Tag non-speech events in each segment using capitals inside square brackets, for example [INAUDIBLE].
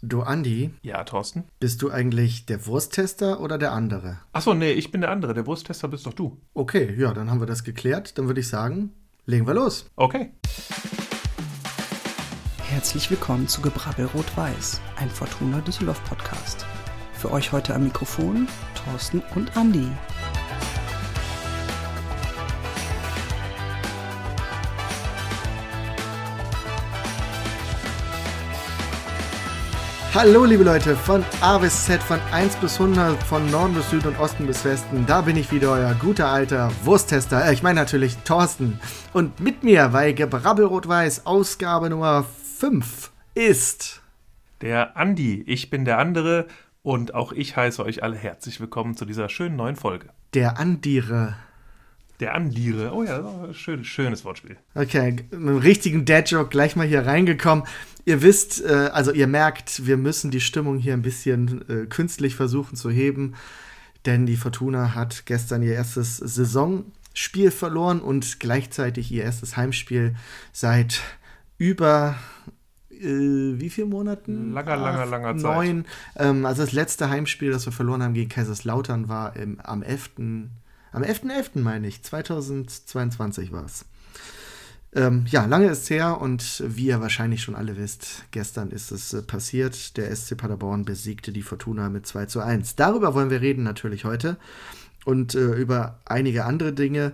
Du Andi, Ja, Thorsten? bist du eigentlich der Wursttester oder der andere? Achso, nee, ich bin der andere. Der Wursttester bist doch du. Okay, ja, dann haben wir das geklärt. Dann würde ich sagen, legen wir los. Okay. Herzlich willkommen zu Gebrabbel Rot-Weiß, ein Fortuna Düsseldorf Podcast. Für euch heute am Mikrofon Thorsten und Andi. Hallo, liebe Leute, von A bis Z, von 1 bis 100, von Norden bis Süden und Osten bis Westen. Da bin ich wieder, euer guter alter Wursttester. Äh, ich meine natürlich Thorsten. Und mit mir bei Gebrabbel Rot-Weiß, Ausgabe Nummer 5 ist. Der Andi, ich bin der andere und auch ich heiße euch alle herzlich willkommen zu dieser schönen neuen Folge. Der Andire. Der Andiere. Oh ja, schön, schönes Wortspiel. Okay, mit einem richtigen Dad-Joke gleich mal hier reingekommen. Ihr wisst, äh, also ihr merkt, wir müssen die Stimmung hier ein bisschen äh, künstlich versuchen zu heben, denn die Fortuna hat gestern ihr erstes Saisonspiel verloren und gleichzeitig ihr erstes Heimspiel seit über äh, wie viele Monaten? Langer, langer, langer Zeit. Neun. Ähm, also das letzte Heimspiel, das wir verloren haben gegen Kaiserslautern, war im, am 11. Am 11.11. meine ich, 2022 war es. Ähm, ja, lange ist her und wie ihr wahrscheinlich schon alle wisst, gestern ist es äh, passiert. Der SC Paderborn besiegte die Fortuna mit 2 zu 1. Darüber wollen wir reden natürlich heute und äh, über einige andere Dinge.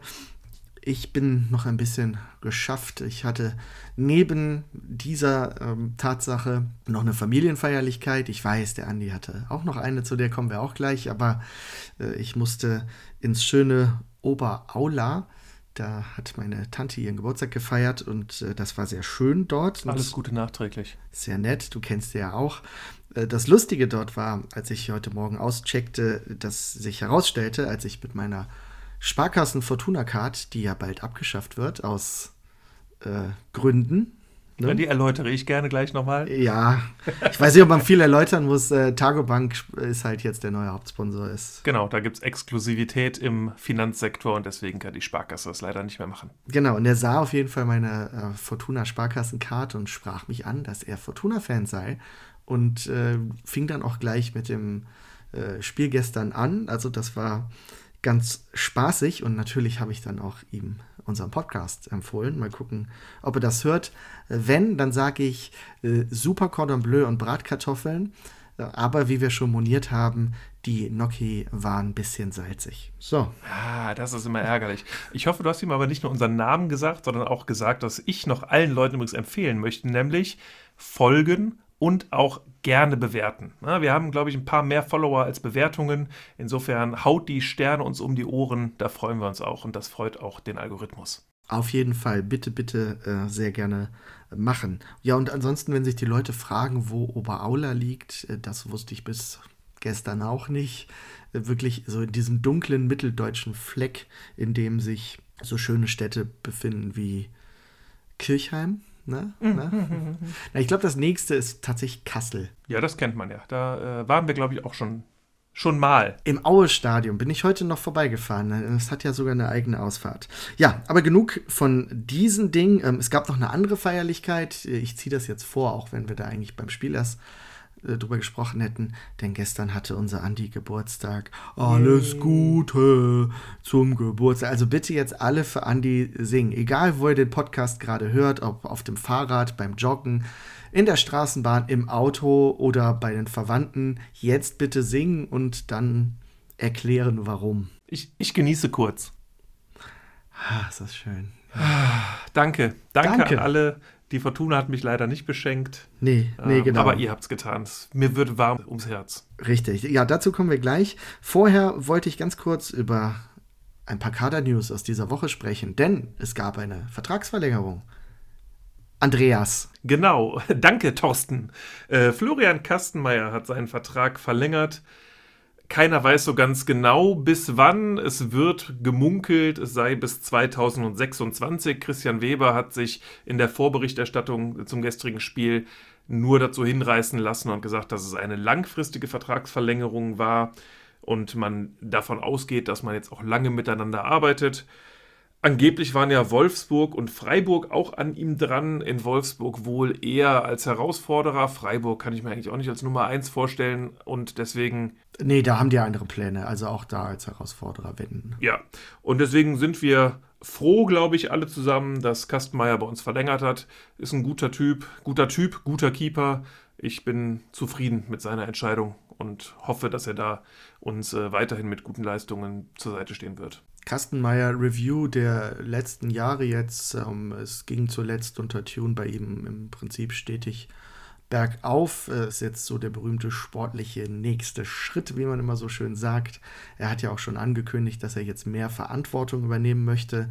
Ich bin noch ein bisschen geschafft. Ich hatte neben dieser ähm, Tatsache noch eine Familienfeierlichkeit. Ich weiß, der Andi hatte auch noch eine, zu der kommen wir auch gleich, aber äh, ich musste ins schöne Oberaula. Da hat meine Tante ihren Geburtstag gefeiert und äh, das war sehr schön dort. Alles Gute nachträglich. Sehr nett, du kennst sie ja auch. Äh, das Lustige dort war, als ich heute Morgen auscheckte, dass sich herausstellte, als ich mit meiner Sparkassen Fortuna Card, die ja bald abgeschafft wird, aus äh, Gründen. Ne? Ja, die erläutere ich gerne gleich nochmal. Ja, ich weiß nicht, ob man viel erläutern muss. Äh, Targobank ist halt jetzt der neue Hauptsponsor. Ist. Genau, da gibt es Exklusivität im Finanzsektor und deswegen kann die Sparkasse das leider nicht mehr machen. Genau, und er sah auf jeden Fall meine äh, Fortuna Sparkassenkarte und sprach mich an, dass er Fortuna-Fan sei und äh, fing dann auch gleich mit dem äh, Spiel gestern an. Also das war ganz spaßig und natürlich habe ich dann auch ihm unseren Podcast empfohlen. Mal gucken, ob er das hört. Wenn, dann sage ich äh, super Cordon Bleu und Bratkartoffeln. Aber wie wir schon moniert haben, die Gnocchi waren ein bisschen salzig. So. Ah, das ist immer ärgerlich. Ich hoffe, du hast ihm aber nicht nur unseren Namen gesagt, sondern auch gesagt, dass ich noch allen Leuten übrigens empfehlen möchte, nämlich folgen und auch gerne bewerten. Ja, wir haben, glaube ich, ein paar mehr Follower als Bewertungen. Insofern haut die Sterne uns um die Ohren. Da freuen wir uns auch und das freut auch den Algorithmus. Auf jeden Fall, bitte, bitte äh, sehr gerne machen. Ja, und ansonsten, wenn sich die Leute fragen, wo Oberaula liegt, äh, das wusste ich bis gestern auch nicht. Äh, wirklich so in diesem dunklen mitteldeutschen Fleck, in dem sich so schöne Städte befinden wie Kirchheim, Ne? Ne? Na, ich glaube, das nächste ist tatsächlich Kassel. Ja, das kennt man ja. Da äh, waren wir, glaube ich, auch schon, schon mal. Im Aue-Stadion bin ich heute noch vorbeigefahren. Es hat ja sogar eine eigene Ausfahrt. Ja, aber genug von diesen Dingen. Ähm, es gab noch eine andere Feierlichkeit. Ich ziehe das jetzt vor, auch wenn wir da eigentlich beim Spiel erst äh, drüber gesprochen hätten, denn gestern hatte unser Andi Geburtstag. Alles Gute zum Geburtstag. Also bitte jetzt alle für Andi singen. Egal, wo ihr den Podcast gerade hört, ob auf dem Fahrrad, beim Joggen, in der Straßenbahn, im Auto oder bei den Verwandten. Jetzt bitte singen und dann erklären, warum. Ich, ich genieße kurz. Ah, ist das schön. Danke. Danke, Danke. an alle, die Fortuna hat mich leider nicht beschenkt. Nee, nee, ähm, genau. Aber ihr habt es getan. Mir wird warm ums Herz. Richtig. Ja, dazu kommen wir gleich. Vorher wollte ich ganz kurz über ein paar Kader-News aus dieser Woche sprechen, denn es gab eine Vertragsverlängerung. Andreas. Genau. [LAUGHS] Danke, Thorsten. Äh, Florian Kastenmeier hat seinen Vertrag verlängert. Keiner weiß so ganz genau, bis wann. Es wird gemunkelt, es sei bis 2026. Christian Weber hat sich in der Vorberichterstattung zum gestrigen Spiel nur dazu hinreißen lassen und gesagt, dass es eine langfristige Vertragsverlängerung war und man davon ausgeht, dass man jetzt auch lange miteinander arbeitet. Angeblich waren ja Wolfsburg und Freiburg auch an ihm dran. In Wolfsburg wohl eher als Herausforderer. Freiburg kann ich mir eigentlich auch nicht als Nummer 1 vorstellen und deswegen. Nee, da haben die andere Pläne. Also auch da als Herausforderer wenn. Ja, und deswegen sind wir froh, glaube ich, alle zusammen, dass Kastenmeier bei uns verlängert hat. Ist ein guter Typ, guter Typ, guter Keeper. Ich bin zufrieden mit seiner Entscheidung und hoffe, dass er da uns äh, weiterhin mit guten Leistungen zur Seite stehen wird. Kastenmeier Review der letzten Jahre jetzt. Ähm, es ging zuletzt unter Tune bei ihm im Prinzip stetig bergauf. Äh, ist jetzt so der berühmte sportliche nächste Schritt, wie man immer so schön sagt. Er hat ja auch schon angekündigt, dass er jetzt mehr Verantwortung übernehmen möchte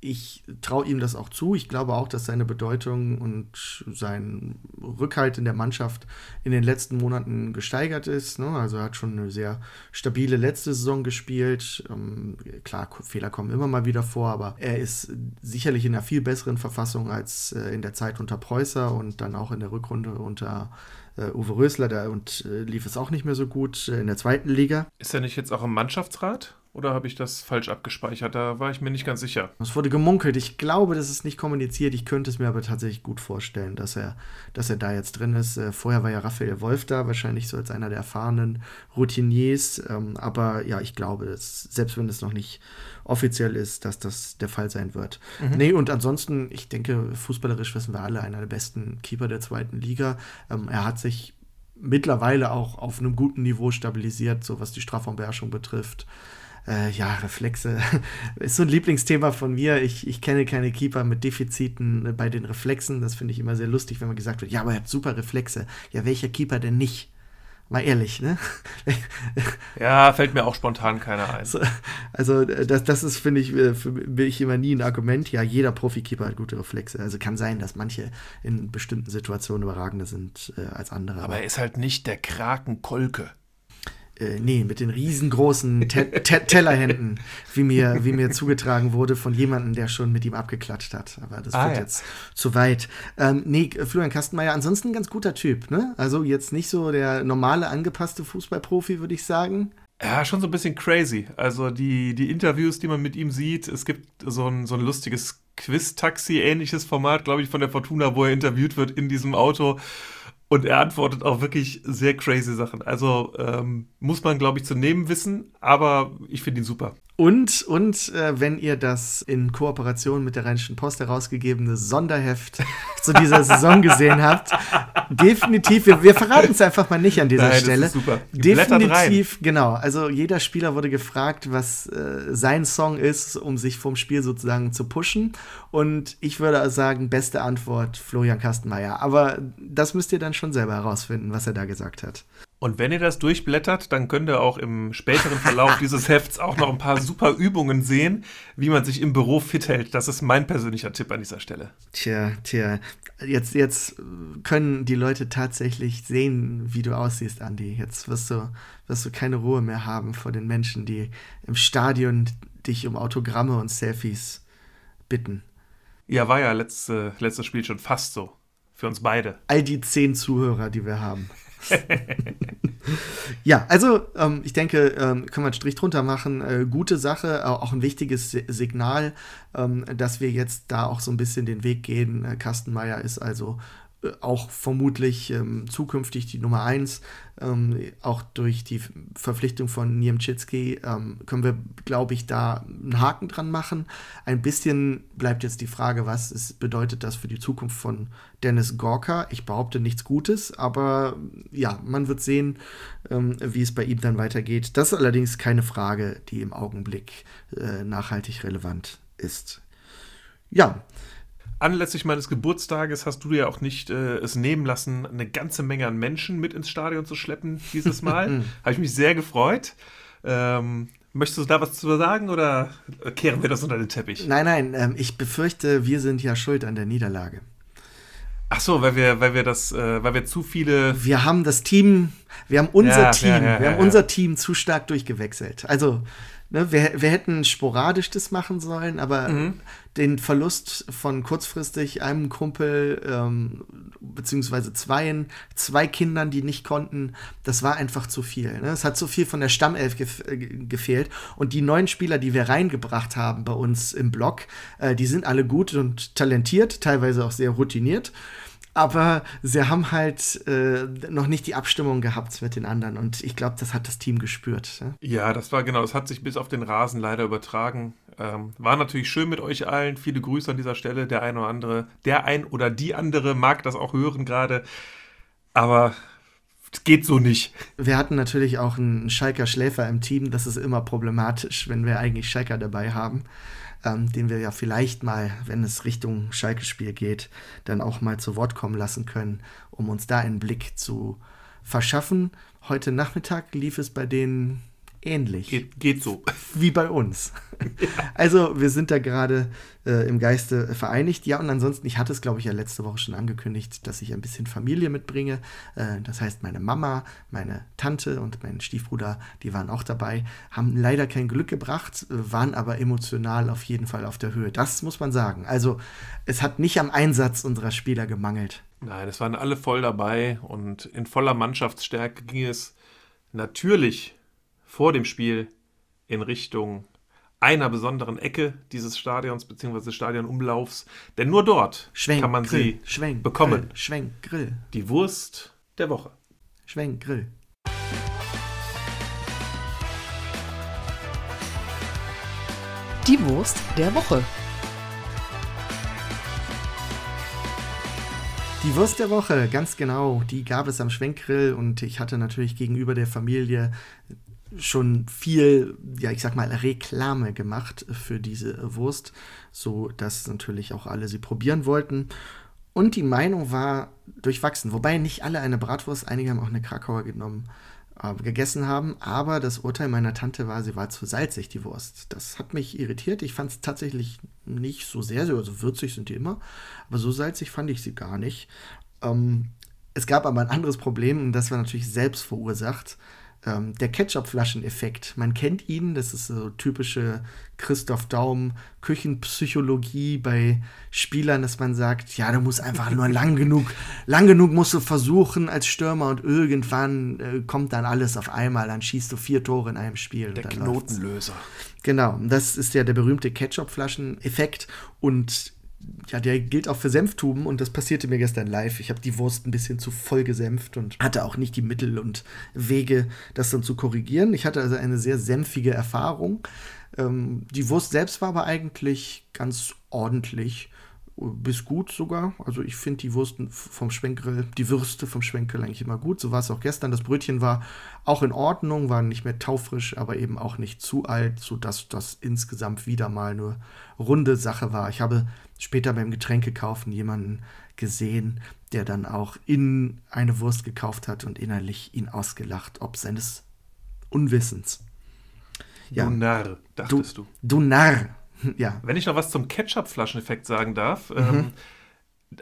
ich traue ihm das auch zu. Ich glaube auch, dass seine Bedeutung und sein Rückhalt in der Mannschaft in den letzten Monaten gesteigert ist. Ne? Also er hat schon eine sehr stabile letzte Saison gespielt. Ähm, klar, Fehler kommen immer mal wieder vor, aber er ist sicherlich in einer viel besseren Verfassung als äh, in der Zeit unter Preußer und dann auch in der Rückrunde unter äh, Uwe Rösler. Da und äh, lief es auch nicht mehr so gut äh, in der zweiten Liga. Ist er nicht jetzt auch im Mannschaftsrat? Oder habe ich das falsch abgespeichert? Da war ich mir nicht ganz sicher. Es wurde gemunkelt. Ich glaube, das ist nicht kommuniziert. Ich könnte es mir aber tatsächlich gut vorstellen, dass er, dass er da jetzt drin ist. Äh, vorher war ja Raphael Wolf da, wahrscheinlich so als einer der erfahrenen Routiniers. Ähm, aber ja, ich glaube, dass, selbst wenn es noch nicht offiziell ist, dass das der Fall sein wird. Mhm. Nee, und ansonsten, ich denke, fußballerisch wissen wir alle, einer der besten Keeper der zweiten Liga. Ähm, er hat sich mittlerweile auch auf einem guten Niveau stabilisiert, so was die Strafraumbeherrschung betrifft äh, ja, Reflexe [LAUGHS] ist so ein Lieblingsthema von mir. Ich, ich kenne keine Keeper mit Defiziten bei den Reflexen. Das finde ich immer sehr lustig, wenn man gesagt wird, ja, aber er hat super Reflexe. Ja, welcher Keeper denn nicht? Mal ehrlich, ne? [LAUGHS] ja, fällt mir auch spontan keiner ein. Also, also das, das ist, finde ich, äh, für mich immer nie ein Argument. Ja, jeder Profikeeper hat gute Reflexe. Also kann sein, dass manche in bestimmten Situationen überragender sind äh, als andere. Aber er ist halt nicht der Krakenkolke äh, nee, mit den riesengroßen Te Te Tellerhänden, wie mir, wie mir zugetragen wurde von jemandem, der schon mit ihm abgeklatscht hat. Aber das ah, wird ja. jetzt zu weit. Ähm, nee, Florian Kastenmeier, ansonsten ein ganz guter Typ, ne? Also jetzt nicht so der normale, angepasste Fußballprofi, würde ich sagen. Ja, schon so ein bisschen crazy. Also die, die Interviews, die man mit ihm sieht, es gibt so ein, so ein lustiges Quiz-Taxi-ähnliches Format, glaube ich, von der Fortuna, wo er interviewt wird in diesem Auto. Und er antwortet auch wirklich sehr crazy Sachen. Also ähm, muss man, glaube ich, zu nehmen wissen, aber ich finde ihn super. Und, und äh, wenn ihr das in Kooperation mit der Rheinischen Post herausgegebene Sonderheft [LAUGHS] zu dieser Saison gesehen habt, definitiv, wir, wir verraten es einfach mal nicht an dieser Nein, Stelle. Super. Definitiv, genau. Also jeder Spieler wurde gefragt, was äh, sein Song ist, um sich vom Spiel sozusagen zu pushen. Und ich würde sagen, beste Antwort Florian Kastenmeier. Aber das müsst ihr dann schon selber herausfinden, was er da gesagt hat. Und wenn ihr das durchblättert, dann könnt ihr auch im späteren Verlauf [LAUGHS] dieses Hefts auch noch ein paar super Übungen sehen, wie man sich im Büro fit hält. Das ist mein persönlicher Tipp an dieser Stelle. Tja, tja. Jetzt, jetzt können die Leute tatsächlich sehen, wie du aussiehst, Andi. Jetzt wirst du, wirst du keine Ruhe mehr haben vor den Menschen, die im Stadion dich um Autogramme und Selfies bitten. Ja, war ja letzte, letztes Spiel schon fast so. Für uns beide. All die zehn Zuhörer, die wir haben. Ja, also ähm, ich denke, ähm, können wir einen Strich drunter machen. Äh, gute Sache, auch ein wichtiges Signal, ähm, dass wir jetzt da auch so ein bisschen den Weg gehen. Äh, Kastenmeier ist also äh, auch vermutlich ähm, zukünftig die Nummer 1. Ähm, auch durch die Verpflichtung von Niemczycki ähm, können wir, glaube ich, da einen Haken dran machen. Ein bisschen bleibt jetzt die Frage, was ist, bedeutet das für die Zukunft von Dennis Gorka? Ich behaupte nichts Gutes, aber ja, man wird sehen, ähm, wie es bei ihm dann weitergeht. Das ist allerdings keine Frage, die im Augenblick äh, nachhaltig relevant ist. Ja, anlässlich meines Geburtstages hast du ja auch nicht äh, es nehmen lassen, eine ganze Menge an Menschen mit ins Stadion zu schleppen dieses Mal. [LAUGHS] Habe ich mich sehr gefreut. Ähm, möchtest du da was zu sagen oder kehren wir das unter den Teppich? Nein, nein, ähm, ich befürchte, wir sind ja schuld an der Niederlage. Ach so, weil wir, weil wir das, äh, weil wir zu viele. Wir haben das Team, wir haben unser ja, Team, ja, ja, wir haben unser Team zu stark durchgewechselt. Also Ne, wir, wir hätten sporadisch das machen sollen, aber Mhm. den Verlust von kurzfristig einem Kumpel, ähm, beziehungsweise zweien, zwei Kindern, die nicht konnten, das war einfach zu viel. Ne? Es hat zu viel von der Stammelf gef äh, gefehlt. Und die neuen Spieler, die wir reingebracht haben bei uns im Blog, äh, die sind alle gut und talentiert, teilweise auch sehr routiniert. Aber sie haben halt äh, noch nicht die Abstimmung gehabt mit den anderen. Und ich glaube, das hat das Team gespürt. Ne? Ja, das war genau, das hat sich bis auf den Rasen leider übertragen. Ähm, war natürlich schön mit euch allen. Viele Grüße an dieser Stelle. Der ein oder andere, der ein oder die andere mag das auch hören gerade. Aber es geht so nicht. Wir hatten natürlich auch einen Schalker Schläfer im Team. Das ist immer problematisch, wenn wir eigentlich Schalker dabei haben, ähm, den wir ja vielleicht mal, wenn es Richtung Schalke-Spiel geht, dann auch mal zu Wort kommen lassen können, um uns da einen Blick zu verschaffen. Heute Nachmittag lief es bei denen ähnlich Geht, geht so. [LAUGHS] wie bei uns. Also wir sind da gerade äh, im Geiste vereinigt. Ja, und ansonsten, ich hatte es, glaube ich, ja letzte Woche schon angekündigt, dass ich ein bisschen Familie mitbringe. Äh, das heißt, meine Mama, meine Tante und mein Stiefbruder, die waren auch dabei, haben leider kein Glück gebracht, waren aber emotional auf jeden Fall auf der Höhe. Das muss man sagen. Also es hat nicht am Einsatz unserer Spieler gemangelt. Nein, es waren alle voll dabei und in voller Mannschaftsstärke ging es natürlich vor dem Spiel in Richtung einer besonderen Ecke dieses Stadions bzw. Stadionumlaufs, denn nur dort Schwenk, kann man Grill, sie Schwenk, bekommen. Grill, Schwenk, Grill, Die Wurst der Woche. Schwenk, Grill. Die Wurst der Woche. Die Wurst der Woche, ganz genau, die gab es am Schwenkgrill und ich hatte natürlich gegenüber der Familie schon viel, ja, ich sag mal, Reklame gemacht für diese Wurst, so dass natürlich auch alle sie probieren wollten. Und die Meinung war durchwachsen, wobei nicht alle eine Bratwurst, einige haben auch eine Krakauer genommen, äh, gegessen haben, aber das Urteil meiner Tante war, sie war zu salzig, die Wurst. Das hat mich irritiert. Ich fand es tatsächlich nicht so sehr, so- also würzig sind die immer, aber so salzig fand ich sie gar nicht. Ähm, es gab aber ein anderes Problem und das war natürlich selbst verursacht. Ähm, der Ketchup-Flaschen-Effekt. Man kennt ihn, das ist so typische Christoph Daum Küchenpsychologie bei Spielern, dass man sagt, ja, du musst einfach nur lang genug, [LAUGHS] lang genug musst du versuchen als Stürmer und irgendwann äh, kommt dann alles auf einmal, dann schießt du vier Tore in einem Spiel. Der läuft's. Knotenlöser. Genau, das ist ja der berühmte Ketchup-Flaschen-Effekt und ja, der gilt auch für Senftuben und das passierte mir gestern live. Ich habe die Wurst ein bisschen zu voll gesenft und hatte auch nicht die Mittel und Wege, das dann zu korrigieren. Ich hatte also eine sehr senfige Erfahrung. Ähm, die Wurst selbst war aber eigentlich ganz ordentlich, bis gut sogar. Also ich finde die Wursten vom Schwenkgrill, die Würste vom Schwenkgrill eigentlich immer gut. So war es auch gestern. Das Brötchen war auch in Ordnung, war nicht mehr taufrisch, aber eben auch nicht zu alt, sodass das insgesamt wieder mal eine runde Sache war. Ich habe später beim Getränkekaufen jemanden gesehen, der dann auch in eine Wurst gekauft hat und innerlich ihn ausgelacht, ob seines Unwissens. Ja. Du Narr, Du, dachtest du. du Narr. [LAUGHS] Ja, Wenn ich noch was zum Ketchup-Flascheneffekt sagen darf, Mhm. ähm,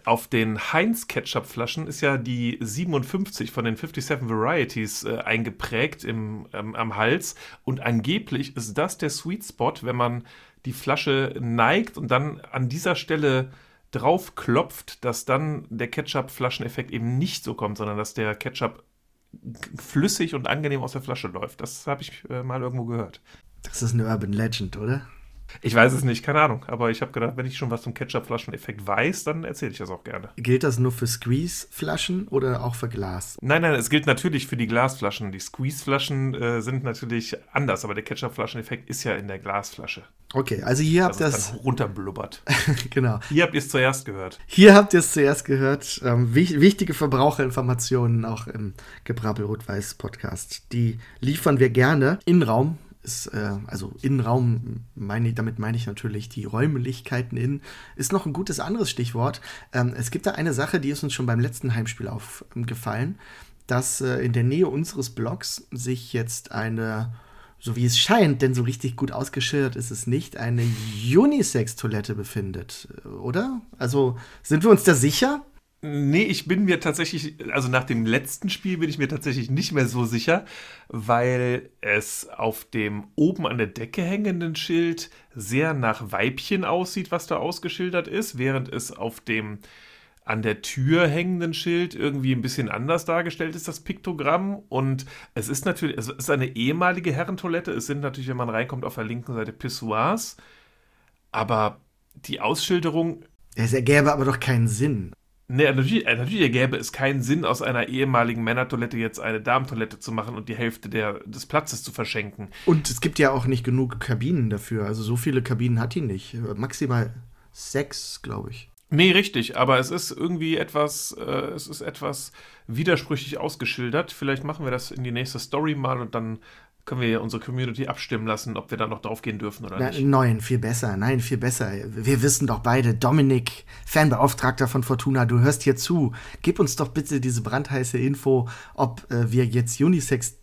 auf den Heinz-Ketchup-Flaschen ist ja die 57 von den 57 Varieties äh, eingeprägt im, ähm, am Hals. Und angeblich ist das der Sweet Spot, wenn man die Flasche neigt und dann an dieser Stelle drauf klopft, dass dann der Ketchup-Flascheneffekt eben nicht so kommt, sondern dass der Ketchup flüssig und angenehm aus der Flasche läuft. Das habe ich äh, mal irgendwo gehört. das ist eine Urban Legend, oder? Ich weiß es nicht, keine Ahnung. Aber ich habe gedacht, wenn ich schon was zum Ketchup-Flascheneffekt weiß, dann erzähle ich das auch gerne. Gilt das nur für Squeeze-Flaschen oder auch für Glas? Nein, nein, es gilt natürlich für die Glasflaschen. Die Squeeze-Flaschen äh, sind natürlich anders, aber der Ketchup-Flascheneffekt ist ja in der Glasflasche. Okay, also hier habt ihr es es, dann runterblubbert. [LAUGHS] genau. Hier habt ihr es zuerst gehört. Hier habt ihr es zuerst gehört. Ähm, wich wichtige Verbraucherinformationen auch im Gebrabbel Rot-Weiß Podcast. Die liefern wir gerne. Innenraum ist, äh, also Innenraum, meine, damit meine ich natürlich die Räumlichkeiten innen, ist noch ein gutes anderes Stichwort. Ähm, es gibt da eine Sache, die ist uns schon beim letzten Heimspiel aufgefallen, dass äh, in der Nähe unseres Blogs sich jetzt eine so wie es scheint, denn so richtig gut ausgeschildert ist es nicht, eine Unisex-Toilette befindet, oder? Also sind wir uns da sicher? Nee, ich bin mir tatsächlich, also nach dem letzten Spiel bin ich mir tatsächlich nicht mehr so sicher, weil es auf dem oben an der Decke hängenden Schild sehr nach Weibchen aussieht, was da ausgeschildert ist, während es auf dem an der Tür hängenden Schild irgendwie ein bisschen anders dargestellt ist, das Piktogramm. Und es ist natürlich, es ist eine ehemalige Herrentoilette. Es sind natürlich, wenn man reinkommt, auf der linken Seite Pissoirs. Aber die Ausschilderung. Es ergäbe aber doch keinen Sinn. Nee, natürlich, äh, natürlich gäbe es keinen Sinn, aus einer ehemaligen Männertoilette jetzt eine Damentoilette zu machen und die Hälfte der, des Platzes zu verschenken. Und es gibt ja auch nicht genug Kabinen dafür. Also so viele Kabinen hat die nicht. Maximal sechs, glaube ich. Nee, richtig, aber es ist irgendwie etwas, äh, es ist etwas widersprüchlich ausgeschildert. Vielleicht machen wir das in die nächste Story mal und dann können wir ja unsere Community abstimmen lassen, ob wir da noch drauf gehen dürfen oder Na, nicht. Nein, viel besser. Nein, viel besser. Wir wissen doch beide, Dominik, Fanbeauftragter von Fortuna, du hörst hier zu. Gib uns doch bitte diese brandheiße Info, ob äh, wir jetzt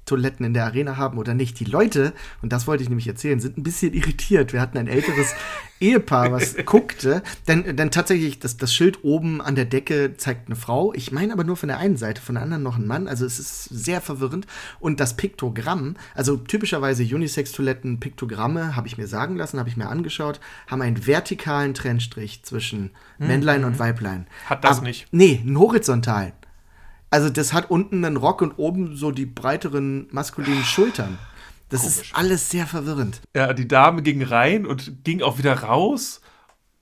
Unisex-Toiletten in der Arena haben oder nicht. Die Leute, und das wollte ich nämlich erzählen, sind ein bisschen irritiert. Wir hatten ein älteres [LAUGHS] Ehepaar, was guckte, denn, denn tatsächlich, das, das Schild oben an der Decke zeigt eine Frau. Ich meine aber nur von der einen Seite, von der anderen noch ein Mann. Also es ist sehr verwirrend. Und das Piktogramm, also typischerweise Unisex-Toiletten, Piktogramme, habe ich mir sagen lassen, habe ich mir angeschaut, haben einen vertikalen Trennstrich zwischen Männlein und Weiblein. Hat das Aber- nicht. Nee, einen horizontalen. Also das hat unten einen Rock und oben so die breiteren maskulinen Schultern. Das Komisch. ist alles sehr verwirrend. Ja, die Dame ging rein und ging auch wieder raus.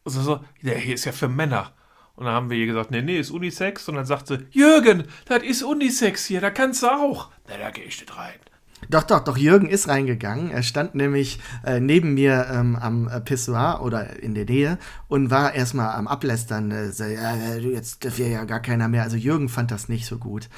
Also so, der hier ist ja für Männer. Und dann haben wir ihr gesagt, nee, nee, ist Unisex. Und dann sagt sie, Jürgen, das ist Unisex hier, da kannst du auch. Na, da gehe ich nicht rein. Doch, doch, doch, Jürgen ist reingegangen. Er stand nämlich äh, neben mir ähm, am äh, Pissoir oder in der Nähe und war erstmal am Ablästern. Äh, so, äh, jetzt darf ja gar keiner mehr. Also Jürgen fand das nicht so gut.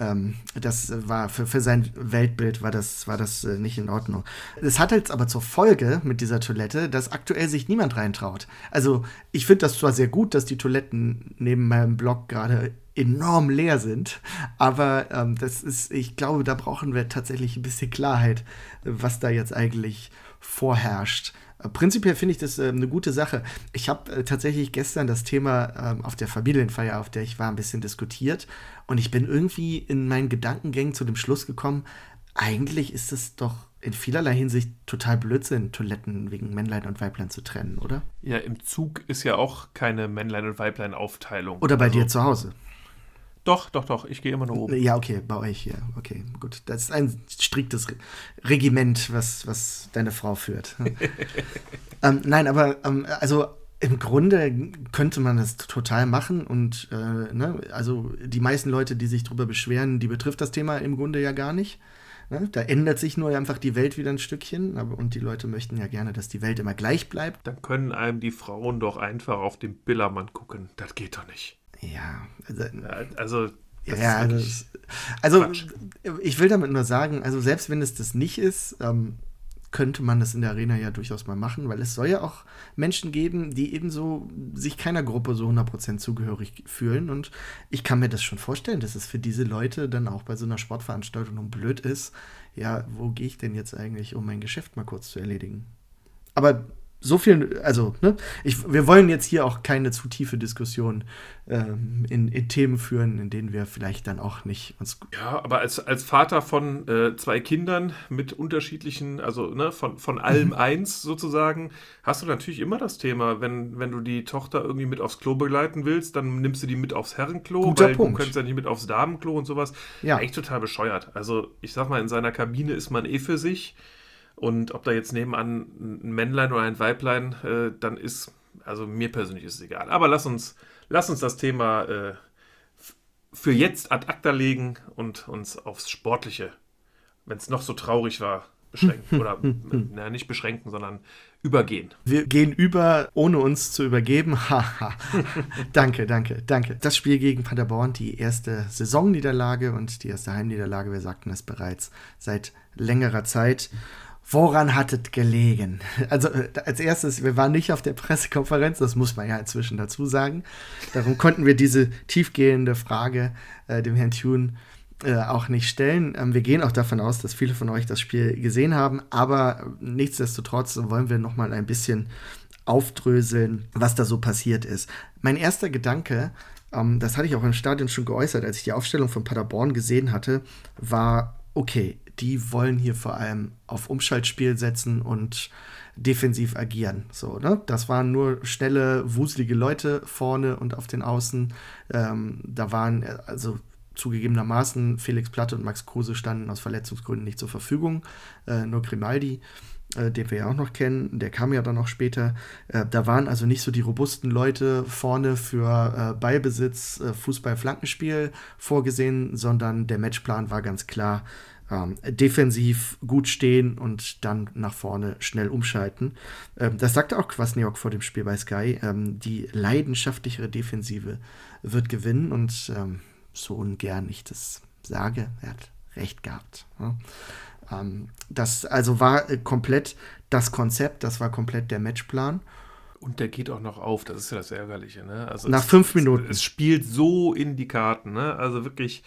Ähm, das war für, für sein Weltbild war das, war das äh, nicht in Ordnung. Es hat jetzt aber zur Folge mit dieser Toilette, dass aktuell sich niemand reintraut. Also ich finde das zwar sehr gut, dass die Toiletten neben meinem Blog gerade enorm leer sind, aber ähm, das ist, ich glaube, da brauchen wir tatsächlich ein bisschen Klarheit, was da jetzt eigentlich vorherrscht. Äh, Prinzipiell finde ich das äh, eine gute Sache. Ich habe äh, tatsächlich gestern das Thema ähm, auf der Familienfeier, auf der ich war, ein bisschen diskutiert und ich bin irgendwie in meinen Gedankengängen zu dem Schluss gekommen, eigentlich ist es doch in vielerlei Hinsicht total Blödsinn, Toiletten wegen Männlein und Weiblein zu trennen, oder? Ja, im Zug ist ja auch keine Männlein- und Weiblein-Aufteilung. Oder bei Also- dir zu Hause? Doch, doch, doch, ich gehe immer nur oben. Ja, okay, bei euch hier. Okay, gut. Das ist ein striktes Re Regiment, was, was deine Frau führt. [LAUGHS] ähm, nein, aber ähm, also im Grunde könnte man das total machen und äh, ne, also die meisten Leute, die sich darüber beschweren, die betrifft das Thema im Grunde ja gar nicht. Ne? Da ändert sich nur einfach die Welt wieder ein Stückchen aber, und die Leute möchten ja gerne, dass die Welt immer gleich bleibt. Dann können einem die Frauen doch einfach auf den Billermann gucken. Das geht doch nicht. Ja, also, Ja, also, ja, das, also Quatsch. ich will damit nur sagen, also selbst wenn es das nicht ist, ähm, könnte man das in der Arena ja durchaus mal machen, weil es soll ja auch Menschen geben, die ebenso sich keiner Gruppe so 100% zugehörig fühlen und ich kann mir das schon vorstellen, dass es für diese Leute dann auch bei so einer Sportveranstaltung blöd ist, ja, wo gehe ich denn jetzt eigentlich, um mein Geschäft mal kurz zu erledigen? Aber so viel, also, ne, ich, wir wollen jetzt hier auch keine zu tiefe Diskussion ähm, in, in Themen führen, in denen wir vielleicht dann auch nicht uns. Ja, aber als, als Vater von äh, zwei Kindern mit unterschiedlichen, also ne, von, von allem [LAUGHS] eins sozusagen, hast du natürlich immer das Thema, wenn, wenn du die Tochter irgendwie mit aufs Klo begleiten willst, dann nimmst du die mit aufs Herrenklo, Guter weil Punkt. du kannst ja nicht mit aufs Damenklo und sowas. Ja. Eigentlich total bescheuert. Also ich sag mal, in seiner Kabine ist man eh für sich und ob da jetzt nebenan ein Männlein oder ein Weiblein, äh, dann ist, also mir persönlich ist es egal. Aber lass uns, lass uns das Thema äh, für jetzt ad acta legen und uns aufs Sportliche, wenn es noch so traurig war, beschränken. [LAUGHS] Oder, na, nicht beschränken, sondern übergehen. Wir gehen über, ohne uns zu übergeben. [LAUGHS] Haha. danke, danke, danke. Das Spiel gegen Paderborn, die erste Saisonniederlage und die erste Heimniederlage, wir sagten es bereits, seit längerer Zeit. Woran hat es gelegen? [LAUGHS] Also äh, als erstes, wir waren nicht auf der Pressekonferenz, das muss man ja inzwischen dazu sagen. Darum konnten wir diese tiefgehende Frage äh, dem Herrn Thune äh, auch nicht stellen. Ähm, wir gehen auch davon aus, dass viele von euch das Spiel gesehen haben, aber nichtsdestotrotz wollen wir noch mal ein bisschen aufdröseln, was da so passiert ist. Mein erster Gedanke ähm, das hatte ich auch im Stadion schon geäußert, als ich die Aufstellung von Paderborn gesehen hatte, war, okay, die wollen hier vor allem auf Umschaltspiel setzen und defensiv agieren. So, ne? Das waren nur schnelle, wuselige Leute vorne und auf den Außen. Ähm, da waren äh, also zugegebenermaßen Felix Platte und Max Kruse standen aus Verletzungsgründen nicht zur Verfügung, äh, nur Grimaldi äh, den wir ja auch noch kennen, der kam ja dann noch später. Äh, da waren also nicht so die robusten Leute vorne für äh, Ballbesitz, äh, Fußball-Flankenspiel vorgesehen, sondern der Matchplan war ganz klar. Ähm, defensiv gut stehen und dann nach vorne schnell umschalten. Ähm, das sagte auch Kwasniok vor dem Spiel bei Sky. Ähm, die leidenschaftlichere Defensive wird gewinnen und ähm, so ungern ich das sage, er hat recht gehabt. Ja. Ähm, das also war äh, komplett das Konzept, das war komplett der Matchplan. Und der geht auch noch auf, das ist ja das Ärgerliche. Ne? Also Nach es, fünf Minuten. Es, es, spielt so in die Karten. Ne? Also wirklich,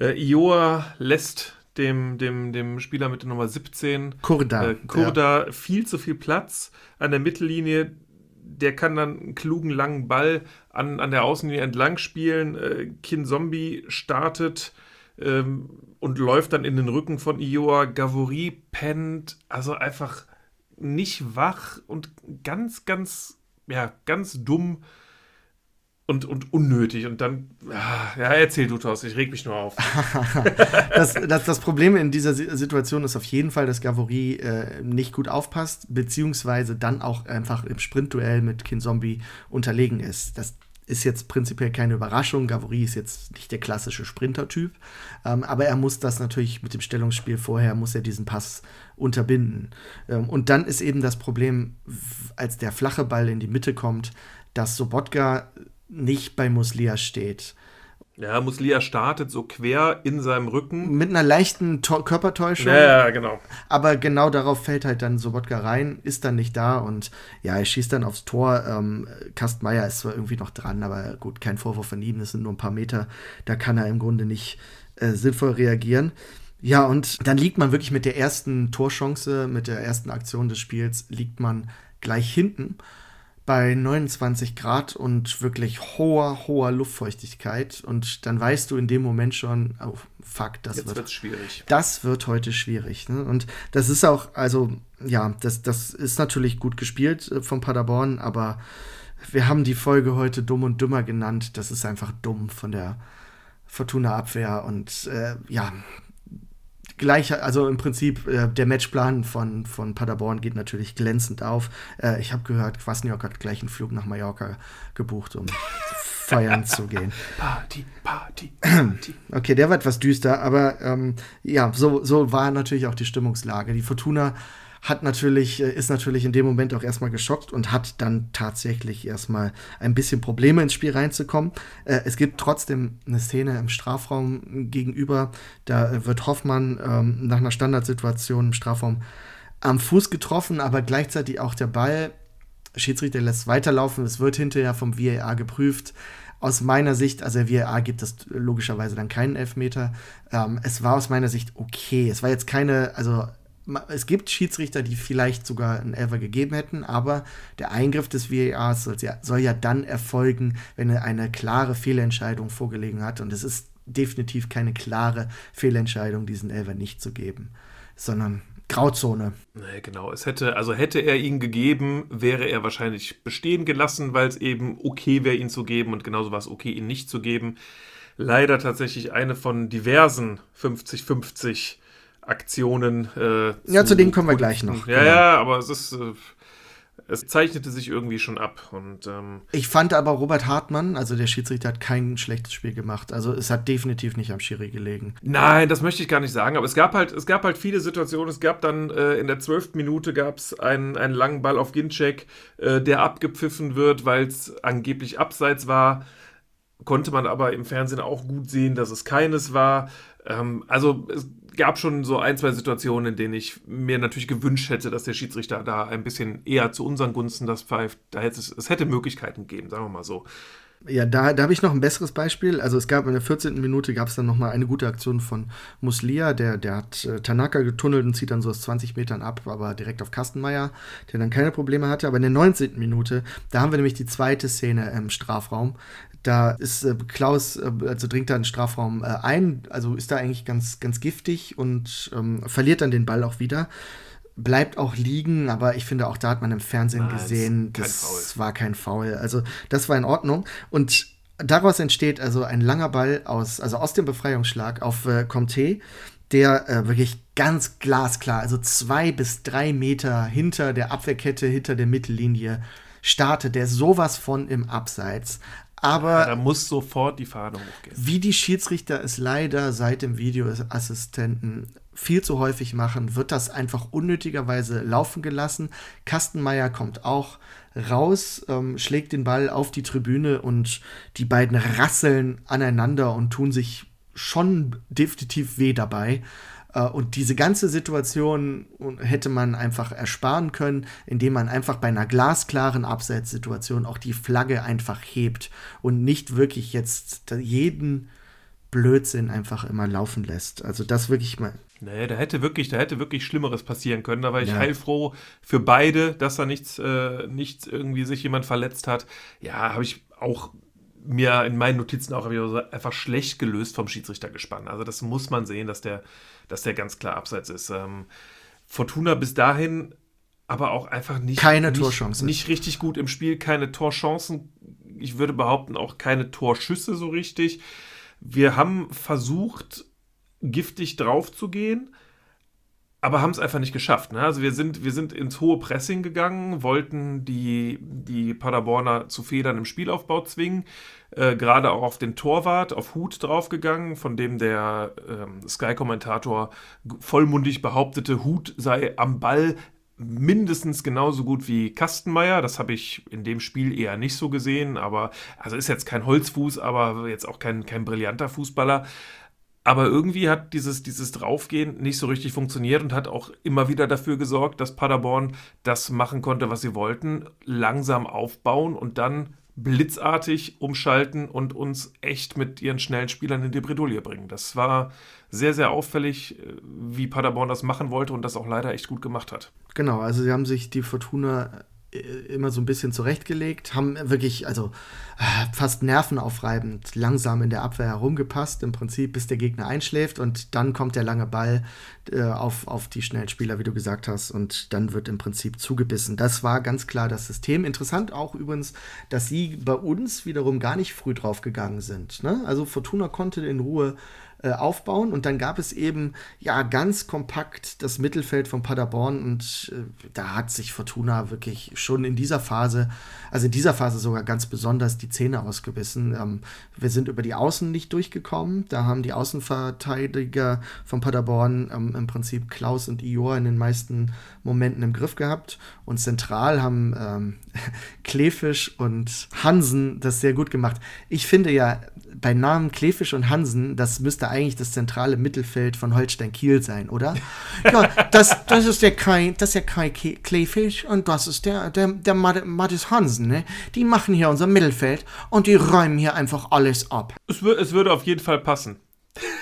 äh, Ioa lässt dem, dem, dem Spieler mit der Nummer 17, Kurda, äh, Kurda ja. viel zu viel Platz an der Mittellinie. Der kann dann einen klugen, langen Ball an, an der Außenlinie entlang spielen. Äh, Kin Zombie startet ähm, und läuft dann in den Rücken von Ioa. Gavori pennt, also einfach nicht wach und ganz, ganz, ja, ganz dumm und, und unnötig. Und dann, ah, ja, erzähl du, Thorsten, ich reg mich nur auf. [LAUGHS] das, das, das, Problem in dieser Situation ist auf jeden Fall, dass Gavori äh, nicht gut aufpasst, beziehungsweise dann auch einfach im Sprintduell mit Kinzombie unterlegen ist. Das ist jetzt prinzipiell keine Überraschung. Gavori ist jetzt nicht der klassische Sprinter-Typ, ähm, aber er muss das natürlich mit dem Stellungsspiel vorher, muss er diesen Pass unterbinden. Ähm, und dann ist eben das Problem, als der flache Ball in die Mitte kommt, dass Sobotka nicht bei Muslia steht. Ja, Muslia startet so quer in seinem Rücken. Mit einer leichten to Körpertäuschung. Ja, ja, genau. Aber genau darauf fällt halt dann Sobotka rein, ist dann nicht da und ja, er schießt dann aufs Tor. Ähm, Kastmeier ist zwar irgendwie noch dran, aber gut, kein Vorwurf von ihm, das sind nur ein paar Meter. Da kann er im Grunde nicht äh, sinnvoll reagieren. Ja, und dann liegt man wirklich mit der ersten Torchance, mit der ersten Aktion des Spiels, liegt man gleich hinten bei 29 Grad und wirklich hoher, hoher Luftfeuchtigkeit. Und dann weißt du in dem Moment schon, oh, fuck, das Jetzt wird schwierig. Das wird heute schwierig. Ne? Und das ist auch, also, ja, das, das ist natürlich gut gespielt äh, von Paderborn, aber wir haben die Folge heute dumm und dümmer genannt. Das ist einfach dumm von der Fortuna-Abwehr. Und äh, ja, gleich, also im Prinzip, äh, der Matchplan von, von Paderborn geht natürlich glänzend auf. Äh, ich habe gehört, Kwasniok hat gleich einen Flug nach Mallorca gebucht, um [LAUGHS] feiern zu gehen. Party, Party, [CLEARS THROAT] Party. Okay, der war etwas düster, aber ähm, ja, so, so war natürlich auch die Stimmungslage. Die Fortuna hat natürlich, äh, ist natürlich in dem Moment auch erstmal geschockt und hat dann tatsächlich erstmal ein bisschen Probleme ins Spiel reinzukommen. Äh, es gibt trotzdem eine Szene im Strafraum gegenüber. Da wird Hoffmann ähm, nach einer Standardsituation im Strafraum am Fuß getroffen, aber gleichzeitig auch der Ball. Schiedsrichter lässt weiterlaufen. Es wird hinterher vom VAR geprüft aus meiner Sicht, also der VAR gibt es logischerweise dann keinen Elfmeter. Ähm, es war aus meiner Sicht okay. Es war jetzt keine, also es gibt Schiedsrichter, die vielleicht sogar einen Elfer gegeben hätten, aber der Eingriff des VARs soll ja, soll ja dann erfolgen, wenn er eine klare Fehlentscheidung vorgelegen hat. Und es ist definitiv keine klare Fehlentscheidung, diesen Elfer nicht zu geben, sondern Grauzone. Nee, genau. Es hätte, also hätte er ihn gegeben, wäre er wahrscheinlich bestehen gelassen, weil es eben okay wäre, ihn zu geben und genauso war es okay, ihn nicht zu geben. Leider tatsächlich eine von diversen 50-50 Aktionen. Äh, ja, zu denen kommen wir gleich noch. Ja, genau. ja, aber es ist. Äh, es zeichnete sich irgendwie schon ab. Und, ähm, ich fand aber Robert Hartmann, also der Schiedsrichter, hat kein schlechtes Spiel gemacht. Also es hat definitiv nicht am Schiri gelegen. Nein, das möchte ich gar nicht sagen. Aber es gab halt, es gab halt viele Situationen. Es gab dann äh, in der zwölften Minute gab es einen, einen langen Ball auf Ginczek, äh, der abgepfiffen wird, weil es angeblich abseits war. Konnte man aber im Fernsehen auch gut sehen, dass es keines war. Ähm, also es gab schon so ein, zwei Situationen, in denen ich mir natürlich gewünscht hätte, dass der Schiedsrichter da ein bisschen eher zu unseren Gunsten das pfeift. Da hätte es, es hätte Möglichkeiten gegeben, sagen wir mal so. Ja, da, da habe ich noch ein besseres Beispiel. Also es gab in der 14. Minute gab es dann noch mal eine gute Aktion von Muslia, der, der hat äh, Tanaka getunnelt und zieht dann so aus 20 Metern ab, aber direkt auf Kastenmeier, der dann keine Probleme hatte. Aber in der 19. Minute, da haben wir nämlich die zweite Szene im Strafraum. Da ist äh, Klaus, äh, also dringt da in den Strafraum äh, ein, also ist da eigentlich ganz, ganz giftig und ähm, verliert dann den Ball auch wieder bleibt auch liegen, aber ich finde, auch da hat man im Fernsehen Nein, gesehen, das war kein Foul. Also das war in Ordnung. Und daraus entsteht also ein langer Ball aus, also aus dem Befreiungsschlag auf äh, Comte, der äh, wirklich ganz glasklar, also zwei bis drei Meter hinter der Abwehrkette, hinter der Mittellinie startet, der sowas von im Abseits. Aber ja, da muss sofort die Fahne hochgehen. Wie die Schiedsrichter es leider seit dem Videoassistenten viel zu häufig machen, wird das einfach unnötigerweise laufen gelassen. Kastenmeier kommt auch raus, ähm, schlägt den Ball auf die Tribüne und die beiden rasseln aneinander und tun sich schon definitiv weh dabei. Äh, und diese ganze Situation hätte man einfach ersparen können, indem man einfach bei einer glasklaren Abseitssituation auch die Flagge einfach hebt und nicht wirklich jetzt jeden Blödsinn einfach immer laufen lässt. Also das wirklich mal. Nee, da hätte wirklich, da hätte wirklich Schlimmeres passieren können. Da war ich ja. heilfroh für beide, dass da nichts, äh, nichts irgendwie sich jemand verletzt hat. Ja, habe ich auch mir in meinen Notizen auch einfach schlecht gelöst vom Schiedsrichter gespannt. Also das muss man sehen, dass der, dass der ganz klar abseits ist. Ähm, Fortuna bis dahin aber auch einfach nicht, keine nicht, Torchancen. Nicht richtig gut im Spiel, keine Torchancen. Ich würde behaupten, auch keine Torschüsse so richtig. Wir haben versucht, giftig drauf zu gehen, aber haben es einfach nicht geschafft. Ne? Also wir sind, wir sind ins hohe Pressing gegangen, wollten die, die Paderborner zu Federn im Spielaufbau zwingen, äh, gerade auch auf den Torwart, auf Hut draufgegangen, von dem der ähm, Sky-Kommentator vollmundig behauptete, Hut sei am Ball mindestens genauso gut wie Kastenmeier. Das habe ich in dem Spiel eher nicht so gesehen, aber also ist jetzt kein Holzfuß, aber jetzt auch kein, kein brillanter Fußballer. Aber irgendwie hat dieses, dieses Draufgehen nicht so richtig funktioniert und hat auch immer wieder dafür gesorgt, dass Paderborn das machen konnte, was sie wollten. Langsam aufbauen und dann blitzartig umschalten und uns echt mit ihren schnellen Spielern in die Bredouille bringen. Das war sehr, sehr auffällig, äh, wie Paderborn das machen wollte und das auch leider echt gut gemacht hat. Genau, also sie haben sich die Fortuna immer so ein bisschen zurechtgelegt, haben wirklich, also äh, fast nervenaufreibend langsam in der Abwehr herumgepasst, im Prinzip, bis der Gegner einschläft und dann kommt der lange Ball äh, auf, auf die schnellen Spieler, wie du gesagt hast, und dann wird im Prinzip zugebissen. Das war ganz klar das System. Interessant auch übrigens, dass sie bei uns wiederum gar nicht früh drauf gegangen sind. Ne? Also Fortuna konnte in Ruhe äh, aufbauen. Und dann gab es eben ja ganz kompakt das Mittelfeld von Paderborn und äh, da hat sich Fortuna wirklich schon in dieser Phase, also in dieser Phase sogar ganz besonders die Zähne ausgebissen. Ähm, wir sind über die Außen nicht durchgekommen. Da haben die Außenverteidiger von Paderborn ähm, im Prinzip Klaus und Ior in den meisten Momenten im Griff gehabt. Und zentral haben ähm, [LAUGHS] Klefisch und Hansen das sehr gut gemacht. Ich finde ja, bei Namen Klefisch und Hansen, das müsste eigentlich das zentrale Mittelfeld von Holstein Kiel sein, oder? [LAUGHS] ja, das, das ist der Kai, das ist der Kai Klefisch und das ist der, der, der Mathis Hansen, ne? Die machen hier unser Mittelfeld und die räumen hier einfach alles ab. Es, es würde auf jeden Fall passen.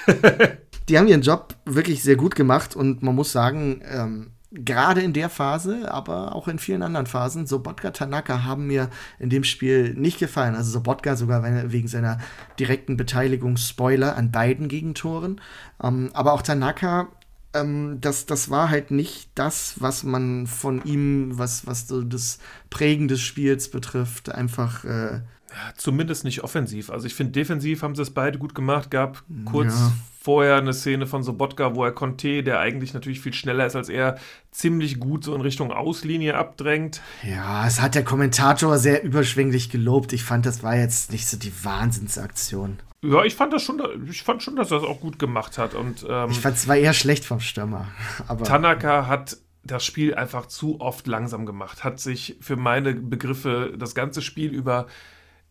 [LAUGHS] die haben ihren Job wirklich sehr gut gemacht und man muss sagen, ähm, gerade in der Phase, aber auch in vielen anderen Phasen, Sobotka Tanaka haben mir in dem Spiel nicht gefallen. Also Sobotka sogar wegen seiner direkten Beteiligung, Spoiler, an beiden Gegentoren. Ähm, aber auch Tanaka, ähm, das, das war halt nicht das, was man von ihm, was, was so das Prägen des Spiels betrifft, einfach äh, ja, zumindest nicht offensiv. Also ich finde, defensiv haben sie es beide gut gemacht. Gab kurz ja. Vorher eine Szene von Sobotka, wo er Conte, der eigentlich natürlich viel schneller ist als er, ziemlich gut so in Richtung Auslinie abdrängt. Ja, es hat der Kommentator sehr überschwänglich gelobt. Ich fand, das war jetzt nicht so die Wahnsinnsaktion. Ja, ich fand das schon, ich fand schon, dass er es auch gut gemacht hat. Und, ähm, ich fand es war eher schlecht vom Stürmer. [LAUGHS] Aber Tanaka hat das Spiel einfach zu oft langsam gemacht, hat sich für meine Begriffe das ganze Spiel über